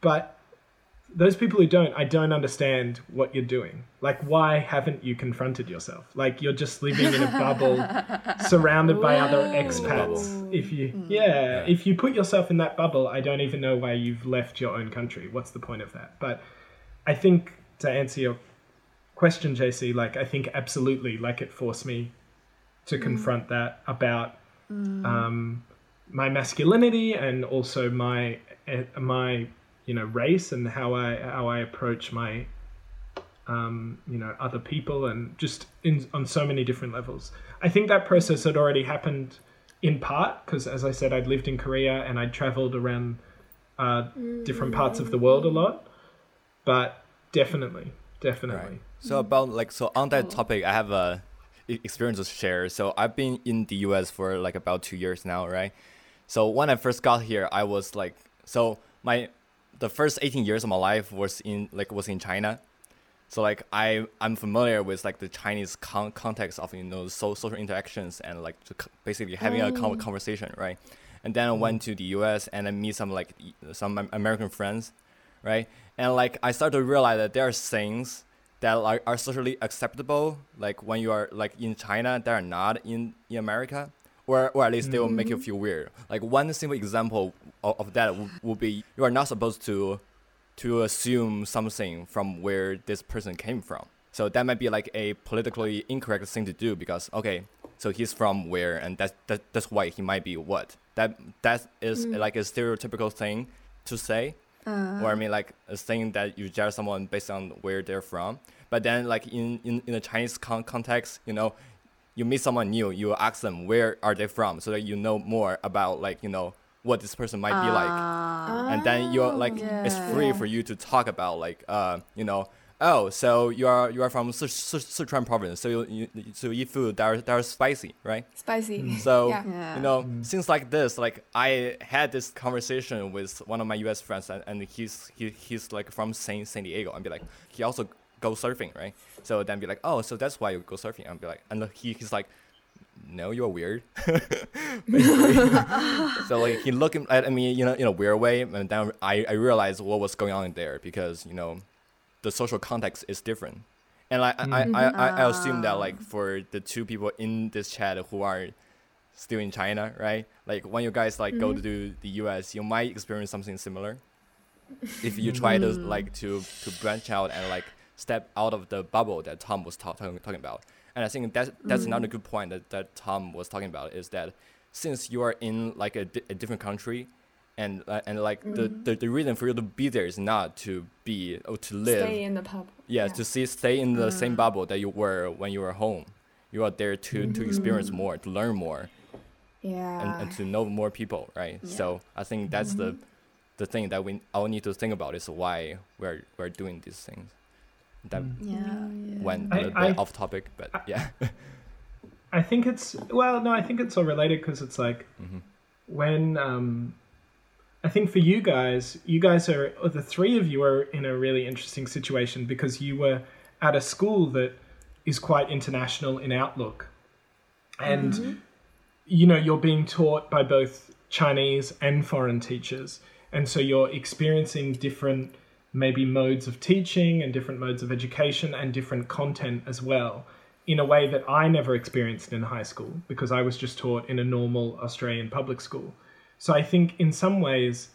but those people who don't, I don't understand what you're doing. Like, why haven't you confronted yourself? Like, you're just living in a *laughs* bubble, surrounded by other expats. If you, yeah, if you put yourself in that bubble, I don't even know why you've left your own country. What's the point of that? But I think to answer your question, JC, like, I think absolutely, like, it forced me to confront that about um, my masculinity and also my eh, my you know race and how I how I approach my um, you know other people and just in on so many different levels. I think that process had already happened in part because, as I said, I'd lived in Korea and I'd traveled around uh, different parts of the world a lot. But definitely, definitely. Right. So about like so on that topic, I have a experience to share. So I've been in the U.S. for like about two years now, right? So when I first got here, I was like, so my the first 18 years of my life was in like was in China. So like I I'm familiar with like the Chinese con- context of you know so, social interactions and like basically having a con- mm. conversation, right? And then I mm. went to the U.S. and I meet some like some American friends, right? And like I started to realize that there are things that are, are socially acceptable, like when you are like in China, that are not in in America, or or at least they will make you mm. feel weird. Like one simple example of, of that would, would be you are not supposed to to assume something from where this person came from. So that might be like a politically incorrect thing to do because okay, so he's from where and that's that, that's why he might be what. That that is mm. like a stereotypical thing to say. Uh-huh. Or I mean like a thing that you judge someone based on where they're from. But then like in, in, in the Chinese con- context, you know, you meet someone new, you ask them where are they from so that you know more about like, you know, what this person might be like ah. and then you're like it's free for you to talk about like uh you know oh so you are you are from Sis- Sis- Sichuan province so you, you so you eat food that are, that are spicy right Spicy. Mm. *laughs* so Yeah. Yeah. you know mm. things like this like I had this conversation with one of my U.S. friends and, and he's he, he's like from San San Diego and be like he also go surfing right? So then be like oh so that's why you go surfing. And be like and he, he's like no you're weird. *laughs* *laughs* So like he looking at me, you know, in a weird way, and then I, I realized what was going on there because you know, the social context is different, and like I, I, I, mm-hmm. I assume that like for the two people in this chat who are still in China, right? Like when you guys like go mm-hmm. to the U.S., you might experience something similar. If you try to mm-hmm. like to to branch out and like step out of the bubble that Tom was ta- talking talking about, and I think that's that's mm. another good point that, that Tom was talking about is that since you are in like a, di- a different country and uh, and like the, mm-hmm. the the reason for you to be there is not to be or to live Stay in the pub. yeah, to see stay in the same mm. bubble that you were when you were home. You are there to to mm-hmm. experience more to learn more Yeah. and, and to know more people right? So i think that's the mm-hmm. the thing that we all need to think about is why we're we're doing these things that mm. Yeah. went a little bit I- off topic but yeah. *laughs* I think it's well, no, I think it's all related because it's like mm-hmm. when um, I think for you guys, you guys are or the three of you are in a really interesting situation because you were at a school that is quite international in outlook, and mm-hmm. you know you're being taught by both Chinese and foreign teachers, and so you're experiencing different maybe modes of teaching and different modes of education and different content as well in a way that I never experienced in high school because I was just taught in a normal Australian public school. So I think in some ways,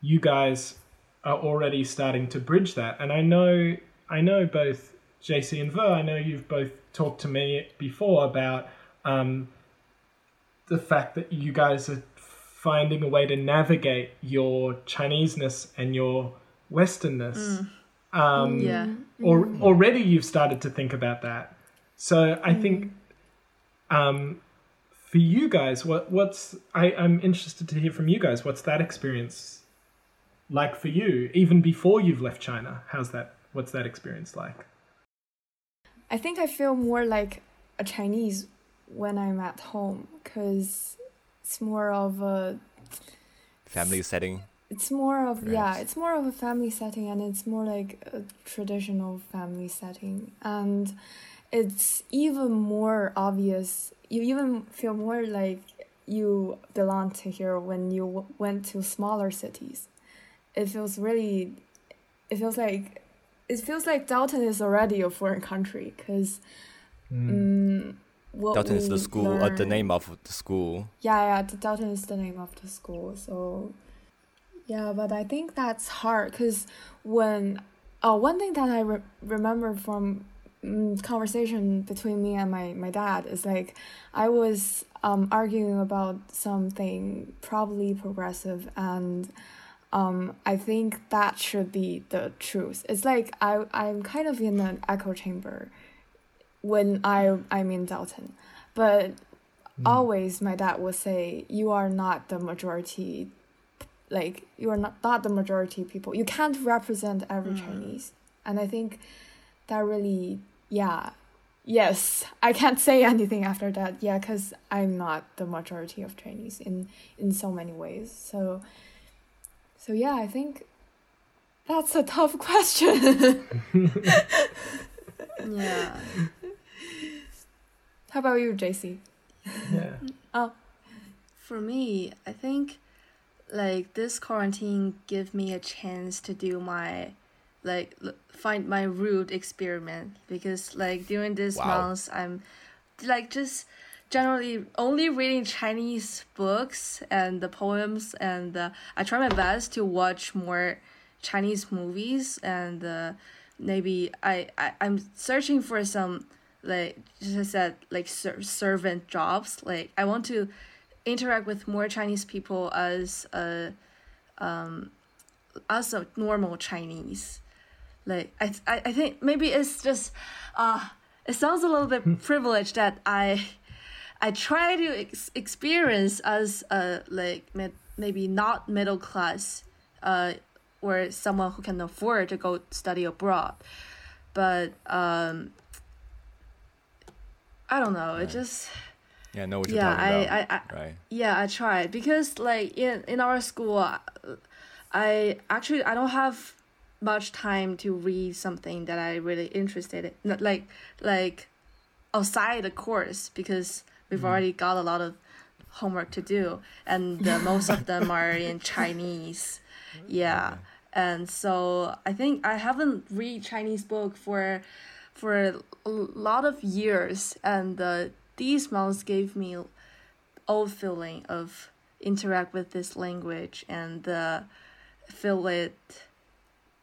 you guys are already starting to bridge that. And I know, I know both JC and Ver, I know you've both talked to me before about um, the fact that you guys are finding a way to navigate your Chineseness and your Westernness. Um, Yeah. or already you've started to think about that. So I think um, for you guys, what what's I, I'm interested to hear from you guys. What's that experience like for you, even before you've left China? How's that? What's that experience like? I think I feel more like a Chinese when I'm at home because it's more of a Family setting. It's more of yeah it's more of a family setting and it's more like a traditional family setting and it's even more obvious you even feel more like you belong to here when you went to smaller cities it feels really it feels like it feels like dalton is already a foreign country because mm, what Dalton is the school, uh, the name of the school. yeah, yeah, the Dalton is the name of the school. So, yeah, but I think that's hard because when, oh, one thing that I re- remember from mm, conversation between me and my, my dad is like, I was um, arguing about something probably progressive and um, I think that should be the truth. It's like I, I'm kind of in an echo chamber when I, I'm in Dalton. But always my dad would say you are not the majority like you are not, not the majority people you can't represent every mm. chinese. And i think that really yeah yes i can't say *laughs* anything after that. Yeah because i'm not the majority of chinese in in so many ways. So so yeah i think that's a tough *laughs* question. Yeah. how about you jc Yeah. *laughs* oh. For me, I think like this quarantine give me a chance to do my like find my root experiment because like during this Wow. months I'm like just generally only reading Chinese books and the poems and uh, I try my best to watch more Chinese movies and uh, maybe I, I I'm searching for some like just I said like ser- servant jobs like I want to interact with more Chinese people as a um as a normal Chinese. Like I I, I think maybe it's just uh it sounds a little bit privileged that I I try to ex- experience as a like maybe not middle class uh or someone who can afford to go study abroad. But um I don't know, it just Yeah, I know what you're yeah, talking I, about. I, I right. yeah, I tried. Because like in in our school, uh, I actually I don't have much time to read something that I really interested in, like like outside the course because we've already got a lot of homework to do, and uh, *laughs* most of them are in Chinese. Yeah, and so I think I haven't read Chinese book for for a lot of years, and uh, these months gave me old feeling of interact with this language and uh, feel it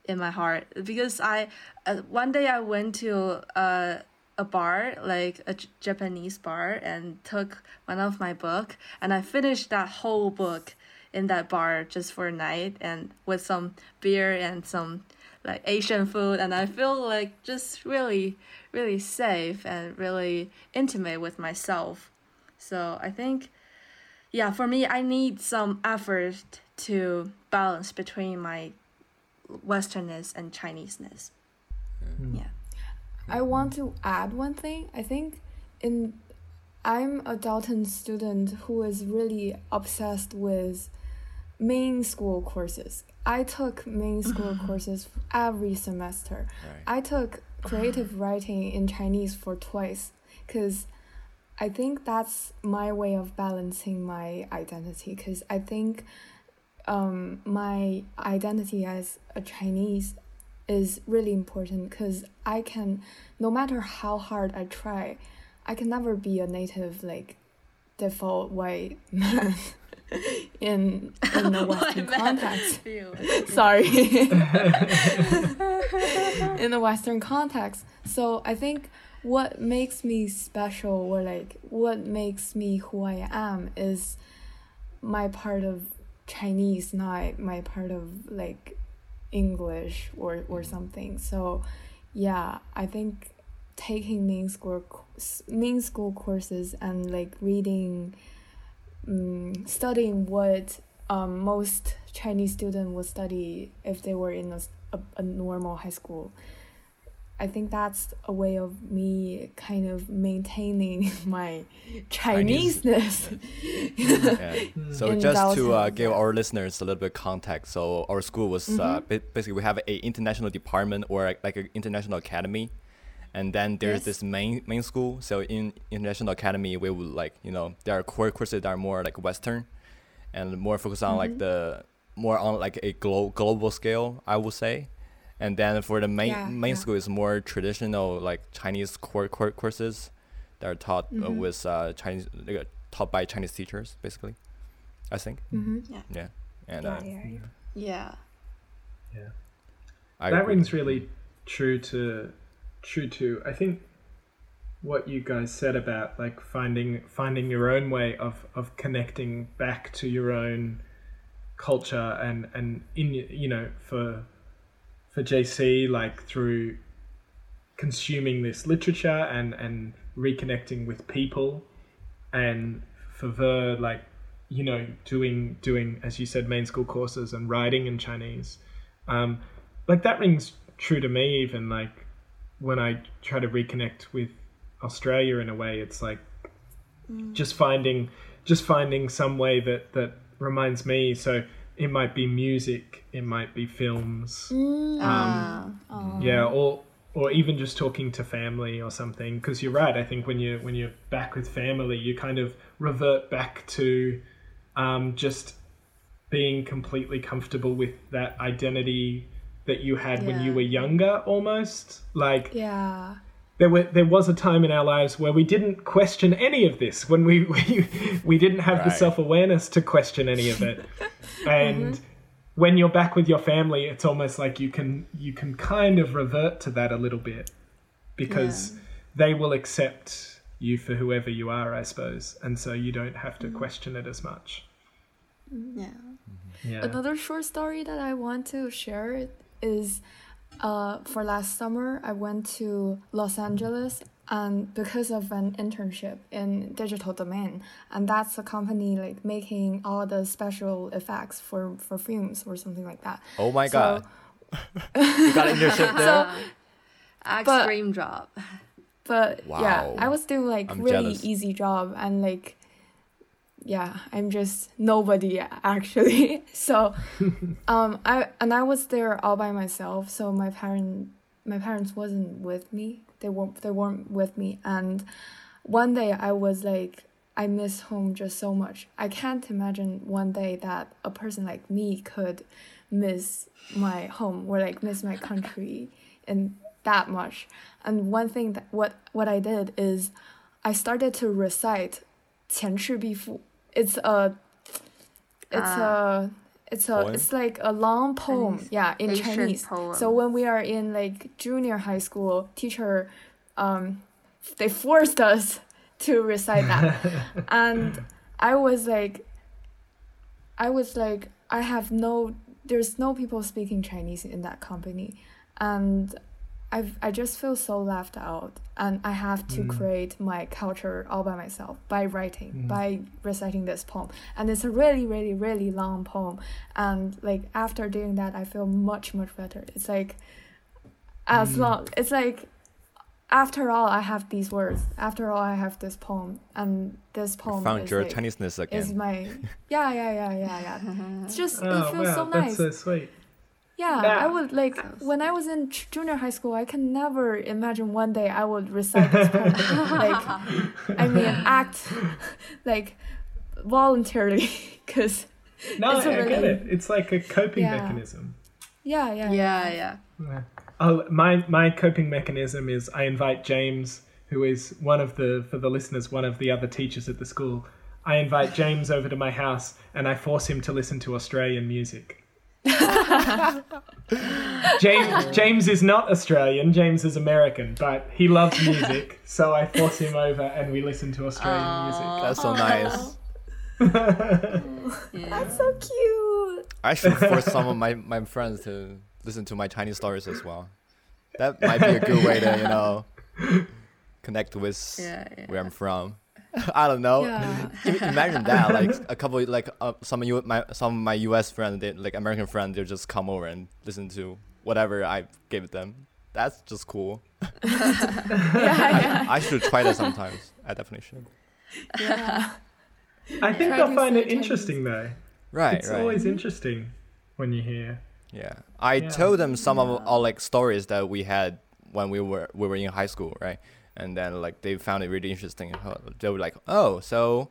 in my heart. Because I uh, one day I went to uh, a bar like a J- Japanese bar and took one of my book and I finished that whole book in that bar just for a night and with some beer and some like Asian food and I feel like just really really safe and really intimate with myself so I think yeah for me I need some effort to balance between my westernness and chineseness hmm. yeah I want to add one thing. I think in I'm a Dalton student who is really obsessed with main school courses. I took main school courses every semester. Right. I took creative writing in Chinese for twice because I think that's my way of balancing my identity because I think um, my identity as a Chinese is really important because I can, no matter how hard I try, I can never be a native like default white *laughs* man in in the *laughs* Western context. *laughs* Sorry. *laughs* in the Western context. So I think what makes me special or like what makes me who I am is my part of Chinese, not my part of like English or or something. So yeah, I think taking main school main school courses and like reading um, studying what um, most Chinese students would study if they were in a, a, a normal high school. I think that's a way of me kind of maintaining *laughs* my Chineseness. yeah. *laughs* So just to uh, give our listeners a little bit of context, so our school was uh, Mm-hmm. ba- basically we have a international department or like, like an international academy, and then there's Yes. this main main school. So in international academy, we would like you know there are core courses that are more like Western, and more focused on Mm-hmm. like the more on like a glo- global scale, I would say. And then for the main Yeah, main yeah. school is more traditional like Chinese core core courses that are taught uh, Mhm. with uh, Chinese like, taught by Chinese teachers basically. I think. hmm Yeah. And Yeah, uh, yeah, yeah. Yeah. Yeah. I that agree. rings really true to true too. I think what you guys said about like finding finding your own way of of connecting back to your own culture and and in you know for for JC like through consuming this literature and and reconnecting with people and for Ver like you know doing doing as you said main school courses and writing in Chinese um like that rings true to me even like when I try to reconnect with Australia in a way it's like just finding just finding some way that that reminds me. So it might be music it might be films Ah. yeah or or even just talking to family or something. Because you're right i think when you when you're back with family you kind of revert back to um, just being completely comfortable with that identity that you had when you were younger almost? Like Yeah. there were there was a time in our lives where we didn't question any of this when we *laughs* we, we didn't have the self-awareness to question any of it. *laughs* And mm-hmm. when you're back with your family it's almost like you can you can kind of revert to that a little bit because they will accept you for whoever you are i suppose. And so you don't have to mm-hmm. question it as much. Mm-hmm. Yeah. yeah. Another short story that I want to share is uh, for last summer, I went to Los Angeles and because of an internship in Digital Domain, and that's a company like making all the special effects for, for films or something like that. Oh my So- god. *laughs* you got an internship there? Extreme job. But yeah, I was doing like I'm really jealous. easy job and like yeah i'm just nobody actually. *laughs* So *laughs* um i and i was there all by myself so my parent my parents wasn't with me. They weren't they weren't with me. And one day i was like i miss home just so much. I can't imagine one day that a person like me could miss my home or like miss my country and that much. And one thing that what what i did is i started to recite 前赤壁赋 it's a it's a it's a Poem? it's like a long poem. Chinese- yeah, in Asian Chinese. poem. So when we are in like junior high school, teacher um they forced us to recite that. *laughs* and I was like I was like I have no there's no people speaking Chinese in that company and I I just feel so left out and I have to mm. create my culture all by myself by writing mm. by reciting this poem. And it's a really really really long poem and like after doing that I feel much much better. It's like as mm. long it's like after all I have these words. After all I have this poem and this poem Found is your like, Chineseness is my *laughs* yeah yeah yeah yeah yeah. It's just oh it feels wow so that's nice. so sweet yeah, Yeah. I would like when I was in junior high school. I can never imagine one day I would recite this poem. *laughs* like, I mean, act like voluntarily, *laughs* because no It's a i get it it's like a coping Yeah. mechanism Yeah, yeah, Yeah, yeah. Oh, my my coping mechanism is I invite James, who is one of the for the listeners, one of the other teachers at the school. I invite James over to my house and I force him to listen to Australian music. *laughs* *laughs* James James is not Australian. James is American, but he loves music, so I force him over and we listen to Australian music. That's so nice. *laughs* yeah. That's so cute. I should force some of my, my friends to listen to my Chinese stories as well. That might be a good way to, you know, connect with Yeah, yeah. where I'm from. *laughs* I don't know. Yeah. Imagine that, *laughs* like a couple, like uh, some of you, my some of my U.S. friends, they, like American friends, they just come over and listen to whatever I gave them. That's just cool. *laughs* yeah, yeah, I should try that sometimes. I definitely should. yeah. I think Try they'll find it interesting though. Right, It's right. always interesting when you hear. Yeah, I Yeah. told them some of our like stories that we had when we were we were in high school, right? And then like they found it really interesting. They were like, "Oh, so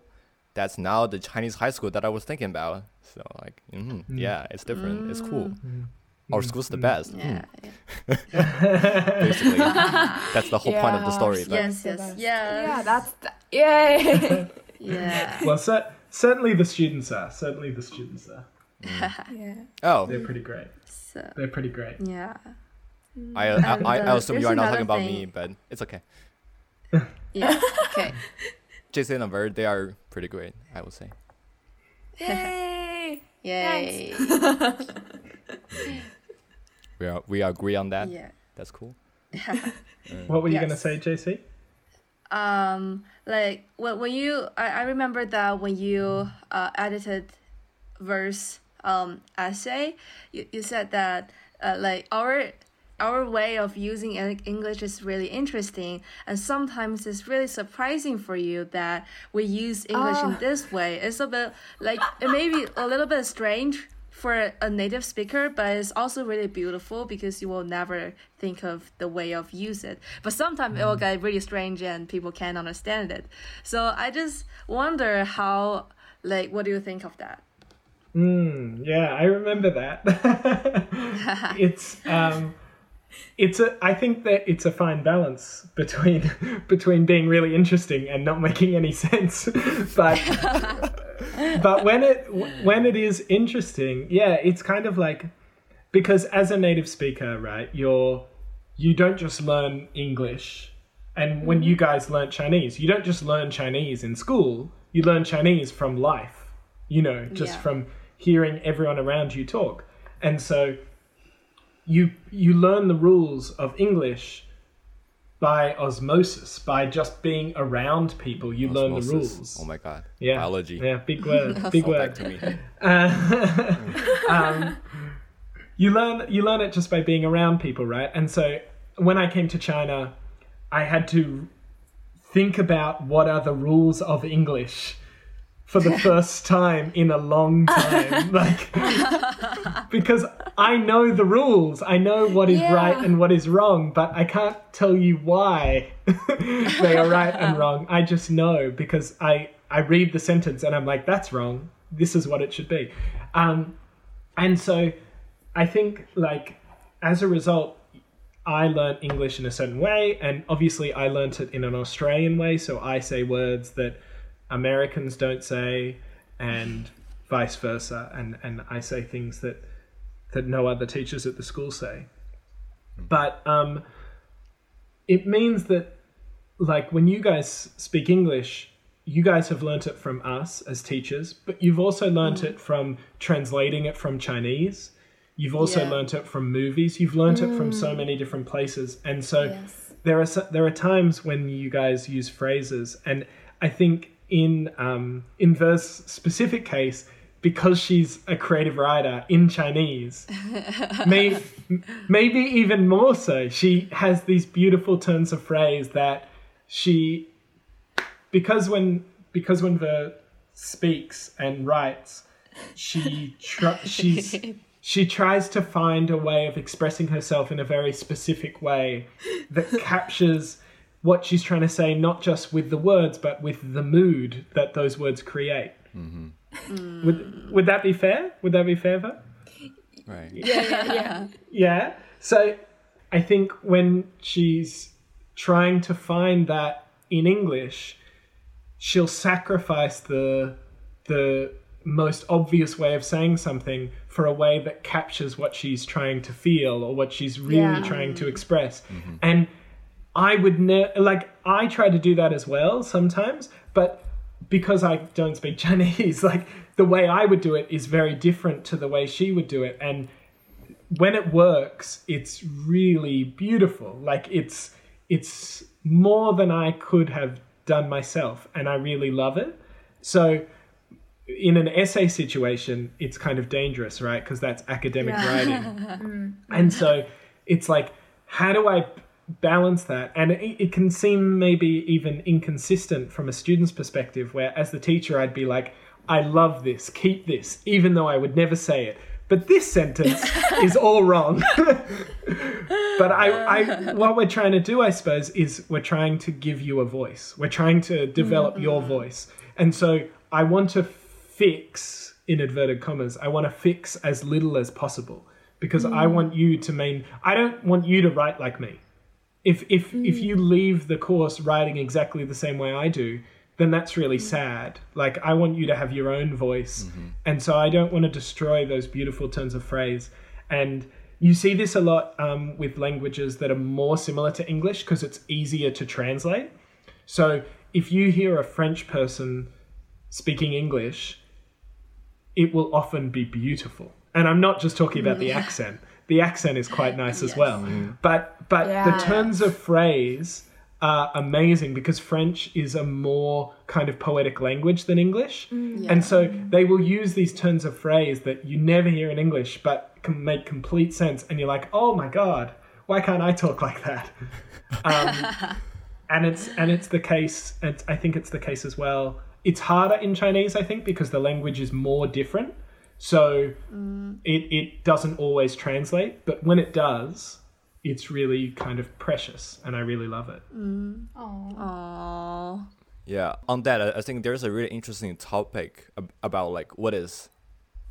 that's now the Chinese high school that I was thinking about." So like, mm-hmm, mm yeah, it's different. It's mm. cool. Mm. Our school's the mm. best. Yeah, mm, yeah. *laughs* basically, *laughs* that's the whole point of the story. but- Yes, the yes, best. yes. Yeah, that's the, yay. *laughs* Yeah. Well, cer- certainly the students are. Certainly the students are. yeah. Oh, They're pretty great. So, They're pretty great. yeah. I I, I, I assume you are not another talking about me, but it's okay. *laughs* Yeah. Okay. *laughs* Jason and Bird, they are pretty great. I would say. Yay. *laughs* Yay. We are we agree on that. Yeah. That's cool. What were you going to say, JC? um like when, when you I, I remember that when you uh, edited Ver's um essay you, you said that uh, like our our way of using english is really interesting and sometimes it's really surprising for you that we use english in Ah. this way it's a bit like it may be a little bit strange for a native speaker, but it's also really beautiful because you will never think of the way of use it. But sometimes it will get really strange and people can't understand it. So I just wonder how, like, what do you think of that? Mm, yeah, I remember that. *laughs* it's um, it's a. I think that it's a fine balance between *laughs* between being really interesting and not making any sense. *laughs* but *laughs* but when it when it is interesting, yeah, it's kind of like because as a native speaker, right, you're you don't just learn English. And when you mm-hmm. guys learn Chinese, you don't just learn Chinese in school, you learn Chinese from life, you know, just Yeah. from hearing everyone around you talk. And so you you learn the rules of English by osmosis, by just being around people, you learn the rules. Oh my god. yeah. Biology. Yeah, big word. *laughs* big word back to me. *laughs* uh, *laughs* um, you learn you learn it just by being around people, right? And so when I came to China, I had to think about what are the rules of English for the *laughs* first time in a long time, *laughs* like because I know the rules, I know what is Yeah. right and what is wrong, but I can't tell you why *laughs* they are right and wrong. I just know because I I read the sentence and I'm like, that's wrong. This is what it should be. Um, and so I think like as a result, I learned English in a certain way, and obviously I learnt it in an Australian way. So I say words that Americans don't say, and vice versa, and and I say things that that no other teachers at the school say. Hmm. But um, it means that like when you guys speak English, you guys have learnt it from us as teachers, but you've also learnt mm-hmm. it from translating it from Chinese. You've also Yeah. learnt it from movies. You've learnt it from so mm. many different places, and so Yes. there are so- there are times when you guys use phrases, and I think in um, in Ver's specific case, because she's a creative writer in Chinese, *laughs* may, maybe even more so, she has these beautiful turns of phrase that she because when because when Ver speaks and writes, she tr- she's *laughs* she tries to find a way of expressing herself in a very specific way that captures what she's trying to say, not just with the words, but with the mood that those words create. Mm-hmm. Would would that be fair? Would that be fair? Ver? Right. Yeah, yeah, yeah. *laughs* Yeah. So I think when she's trying to find that in English, she'll sacrifice the the most obvious way of saying something for a way that captures what she's trying to feel or what she's really Yeah. trying to mm. express. Mm-hmm. And I would ne- like I try to do that as well sometimes, but because I don't speak *laughs* Chinese, like the way I would do it is very different to the way she would do it and when it works, it's really beautiful. Like it's it's more than I could have done myself, and I really love it. So, in an essay situation, it's kind of dangerous, right? Because that's academic writing, *laughs* mm. and so it's like, how do I balance that? And it, it can seem maybe even inconsistent from a student's perspective, where as the teacher, I'd be like, I love this, keep this, even though I would never say it. But this sentence *laughs* is all wrong. *laughs* but I, I, what we're trying to do, I suppose, is we're trying to give you a voice. We're trying to develop your mm-hmm. voice. And so I want to fix, in inverted commas, I want to fix as little as possible because I mm. want you to mean, I don't want you to write like me. If, if, if hmm. you leave the course writing exactly the same way I do, then that's really hmm. sad. Like, I want you to have your own voice. Mm-hmm. And so I don't want to destroy those beautiful turns of phrase. And you see this a lot um, with languages that are more similar to English because it's easier to translate. So if you hear a French person speaking English, it will often be beautiful. And I'm not just talking about the hmm. *laughs* accent. The accent is quite nice as Yes. well. But but Yeah. the turns of phrase are amazing because French is a more kind of poetic language than English. And so they will use these turns of phrase that you never hear in English but can make complete sense and you're like, "Oh my god, why can't I talk like that?" *laughs* Um, and it's and it's the case and I think it's the case as well. It's harder in Chinese, I think, because the language is more different. So mm. it it doesn't always translate, but when it does, it's really kind of precious and I really love it. Mm. Oh. Aww. Yeah, on that, I- I think there's a really interesting topic about like what is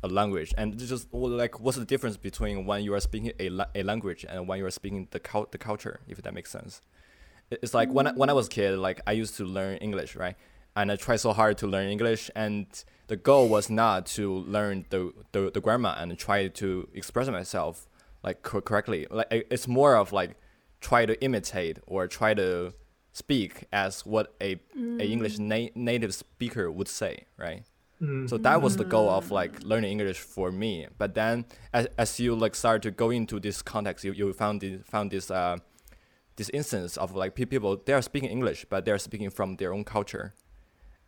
a language, and it's just like what's the difference between when you are speaking a, la- a language and when you are speaking the cul- the culture, if that makes sense. It's like when I, when I was a kid, like I used to learn English, right? And I tried so hard to learn English, and the goal was not to learn the the, the grammar and try to express myself like cor- correctly. Like it's more of like try to imitate or try to speak as what a, a English mm. na- native speaker would say, right? Mm. So that was the goal of mm. like learning English for me. But then as, as you like start to go into this context, you, you found this, found this uh, this instance of like people they are speaking English, but they are speaking from their own culture,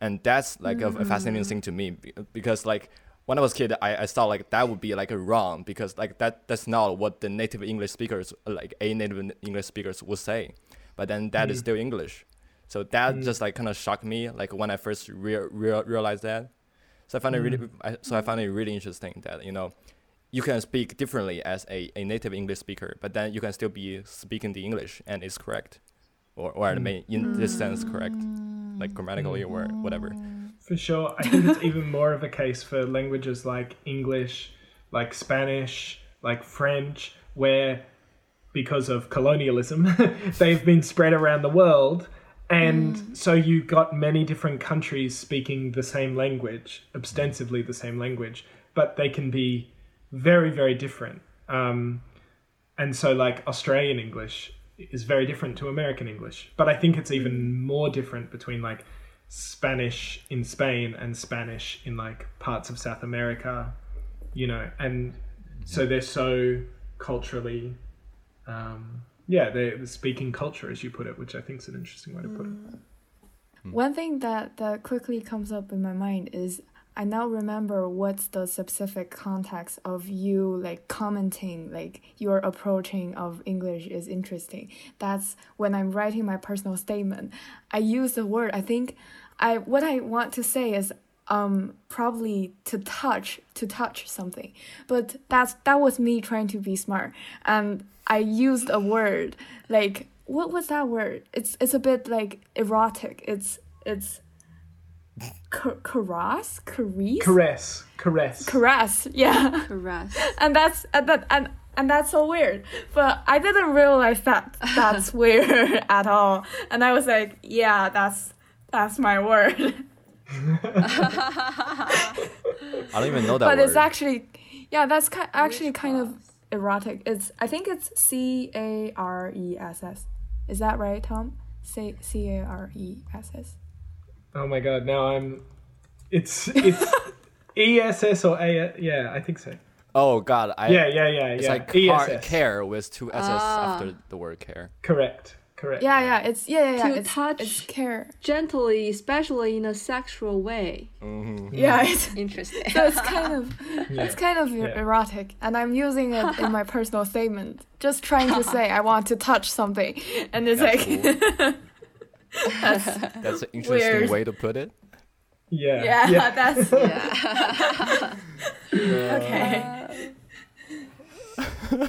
and that's like a, a fascinating mm-hmm. thing to me because like when I was a kid, I, I thought like that would be like wrong because like that that's not what the native English speakers like a native English speakers would say, but then that is mm-hmm. still English, so that mm-hmm. just like kind of shocked me like when I first rea- rea- realized that. So I found it really I, so I found it really interesting that you know you can speak differently as a, a native English speaker, but then you can still be speaking the English and it's correct, or or I mean, mm. in this sense correct, like grammatically or mm. whatever. For sure. I think it's even more of a case for languages like English, like Spanish, like French, where because of colonialism, *laughs* they've been spread around the world. And mm. so you got many different countries speaking the same language, ostensibly the same language, but they can be very, very different. Um, and so, like, Australian English is very different to American English. But I think it's even more different between, like, Spanish in Spain and Spanish in, like, parts of South America, you know. And so they're so culturally um, yeah, they're the speaking culture, as you put it, which I think is an interesting way to put it. One thing that, that quickly comes up in my mind is I now remember what's the specific context of you like commenting like your approaching of English is interesting. That's when I'm writing my personal statement. I use the word I think I what I want to say is um probably to touch to touch something. But that's that was me trying to be smart. And I used a word like what was that word? It's it's a bit like erotic. It's it's Car- caress, caress, Caress, caress. caress. Yeah, Caress. *laughs* and that's and that and and that's so weird. But I didn't realize that that's *laughs* weird at all. And I was like, yeah, that's that's my word. *laughs* I don't even know that but word. it's actually yeah that's ki- actually kind of erotic it's i think it's c-a-r-e-s-s is that right tom C- c-a-r-e-s-s Oh my god! Now I'm. It's it's *laughs* ESS or A. Yeah, I think so. oh god, I Yeah, yeah, yeah, yeah. it's yeah. like car, ESS. care with two s's Ah. after the word care. Correct. Correct. yeah yeah it's yeah yeah, yeah To it's, touch. it's care Gently, especially in a sexual way. yeah it's *laughs* Interesting. *laughs* so it's kind of Yeah. it's kind of Yeah. erotic and i'm using it in my personal statement just trying to say i want to touch something and it's That's like cool. *laughs* That's an interesting Weird. way to put it. Yeah. yeah, *laughs* that's yeah. *laughs* okay uh, Yeah,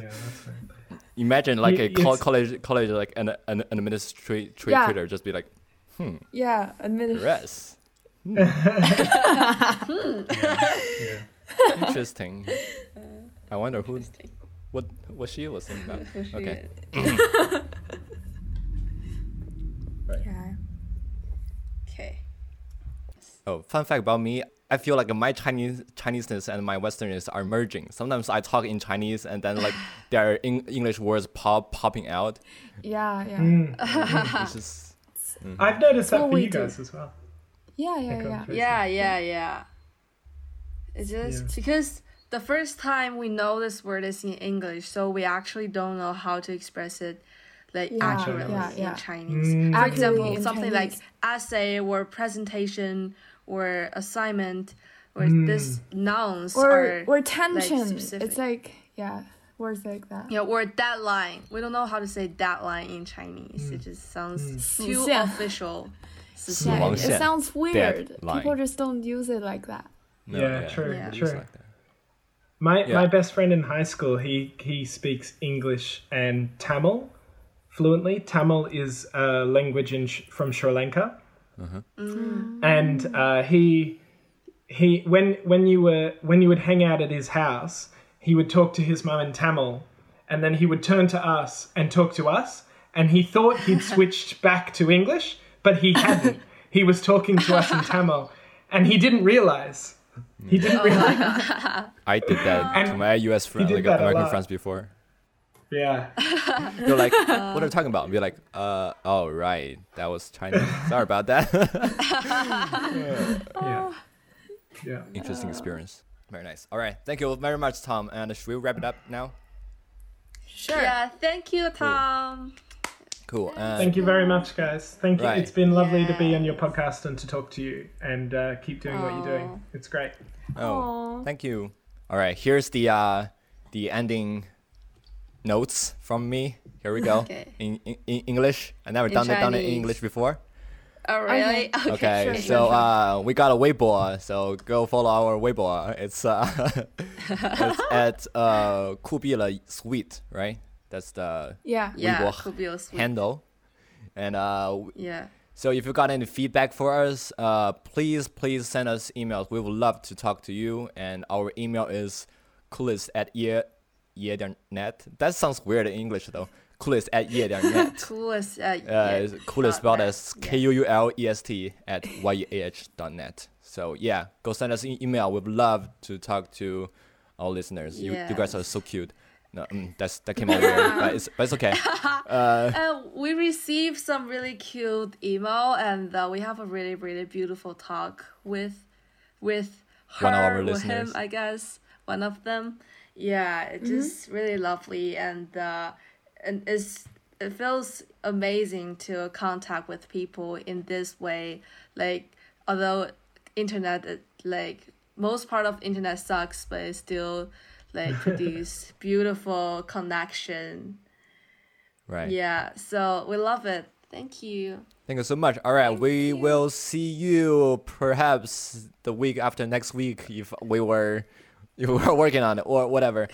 that's right. Imagine like Y- a col- it's- college college like an an, an administrator Yeah. just be like hmm. yeah admit dress. Hmm. Yeah. Hmm. Interesting. I wonder who what what she was thinking about. Okay. *clears throat* yeah Okay. Oh, fun fact about me. I feel like my Chinese Chineseness and my Westernness are merging. Sometimes I talk in Chinese and then like *laughs* there are Eng- English words pop popping out. yeah yeah Mm. *laughs* It's just I've noticed that what for we you do. guys as well. yeah yeah yeah Yeah, yeah, yeah. It's just Yeah. because the first time we know this word is in English, so we actually don't know how to express it like Yeah, accurately yeah, in. Chinese. Mm. For example, in something like essay or presentation or assignment or this nouns or are or tension specific. it's like yeah words like that you know, or deadline. We don't know how to say deadline in Chinese. Mm. It just sounds too *laughs* 死线 official. yeah, it sounds weird deadline. people just don't use it like that no, Yeah, true, Yeah. true. like. My Yeah. my best friend in high school, he he speaks English and Tamil fluently. Tamil is a language in Sh- from Sri Lanka, and uh, he he when when you were when you would hang out at his house, he would talk to his mum in Tamil, and then he would turn to us and talk to us, and he thought he'd *laughs* switched back to English, but he hadn't. he was talking to us in Tamil, and he didn't realize. He didn't realize. I did that to my US friend, like American friends before. Yeah. You're like, *laughs* "What are you talking about?" We're like, "Uh, oh right, that was Chinese. Sorry about that." *laughs* Yeah. Yeah. Interesting experience. Very nice. All right, thank you very much, Tom. And should we wrap it up now? sure Yeah, thank you, Tom. Cool. Uh, Thank you very much, guys. Thank you. Right. It's been lovely to be on your podcast and to talk to you and uh, keep doing what you're doing. It's great. Oh, Aw. thank you. All right, here's the uh, the ending notes from me. Here we go. *laughs* Okay. In, in, in, English. I never in done Chinese. it done it in English before. Oh really? *laughs* Okay. okay sure, so sure. Uh, we got a Weibo. So go follow our Weibo. It's uh, *laughs* it's at uh Kubila Sweet, right? That's the yeah Weibo yeah, handle. And uh, yeah. So if you got any feedback for us, uh, please please send us emails. We would love to talk to you. And our email is coolest at ear net. That sounds weird in English though. Coolest at year.net. *laughs* Coolest. Uh, Uh, yeah, coolest spelled as. K U U L E S T at Y E A H dot net. So yeah, go send us an email. We'd love to talk to our listeners. You, you guys are so cute. No, mm, that's that came out weird, *laughs* but it's but it's okay. *laughs* Uh, Uh, we received some really cute email, and uh, we have a really, really beautiful talk with with her One of our listeners. him, I guess, one of them. Yeah, it's just really lovely, and uh, and it's it feels amazing to contact with people in this way. Like, although internet, it, like most part of internet sucks, but it still like *laughs* produce beautiful connection. right. Yeah, so we love it. Thank you. Thank you so much. All right, we will see you perhaps the week after next week if we were *laughs* were working on it or whatever.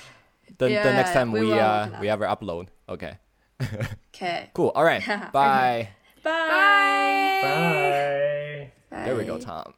The, the next time we we uh we ever upload. Okay. *laughs* Okay. Cool. All right. *laughs* Bye. Bye. Bye. There we go. Tom.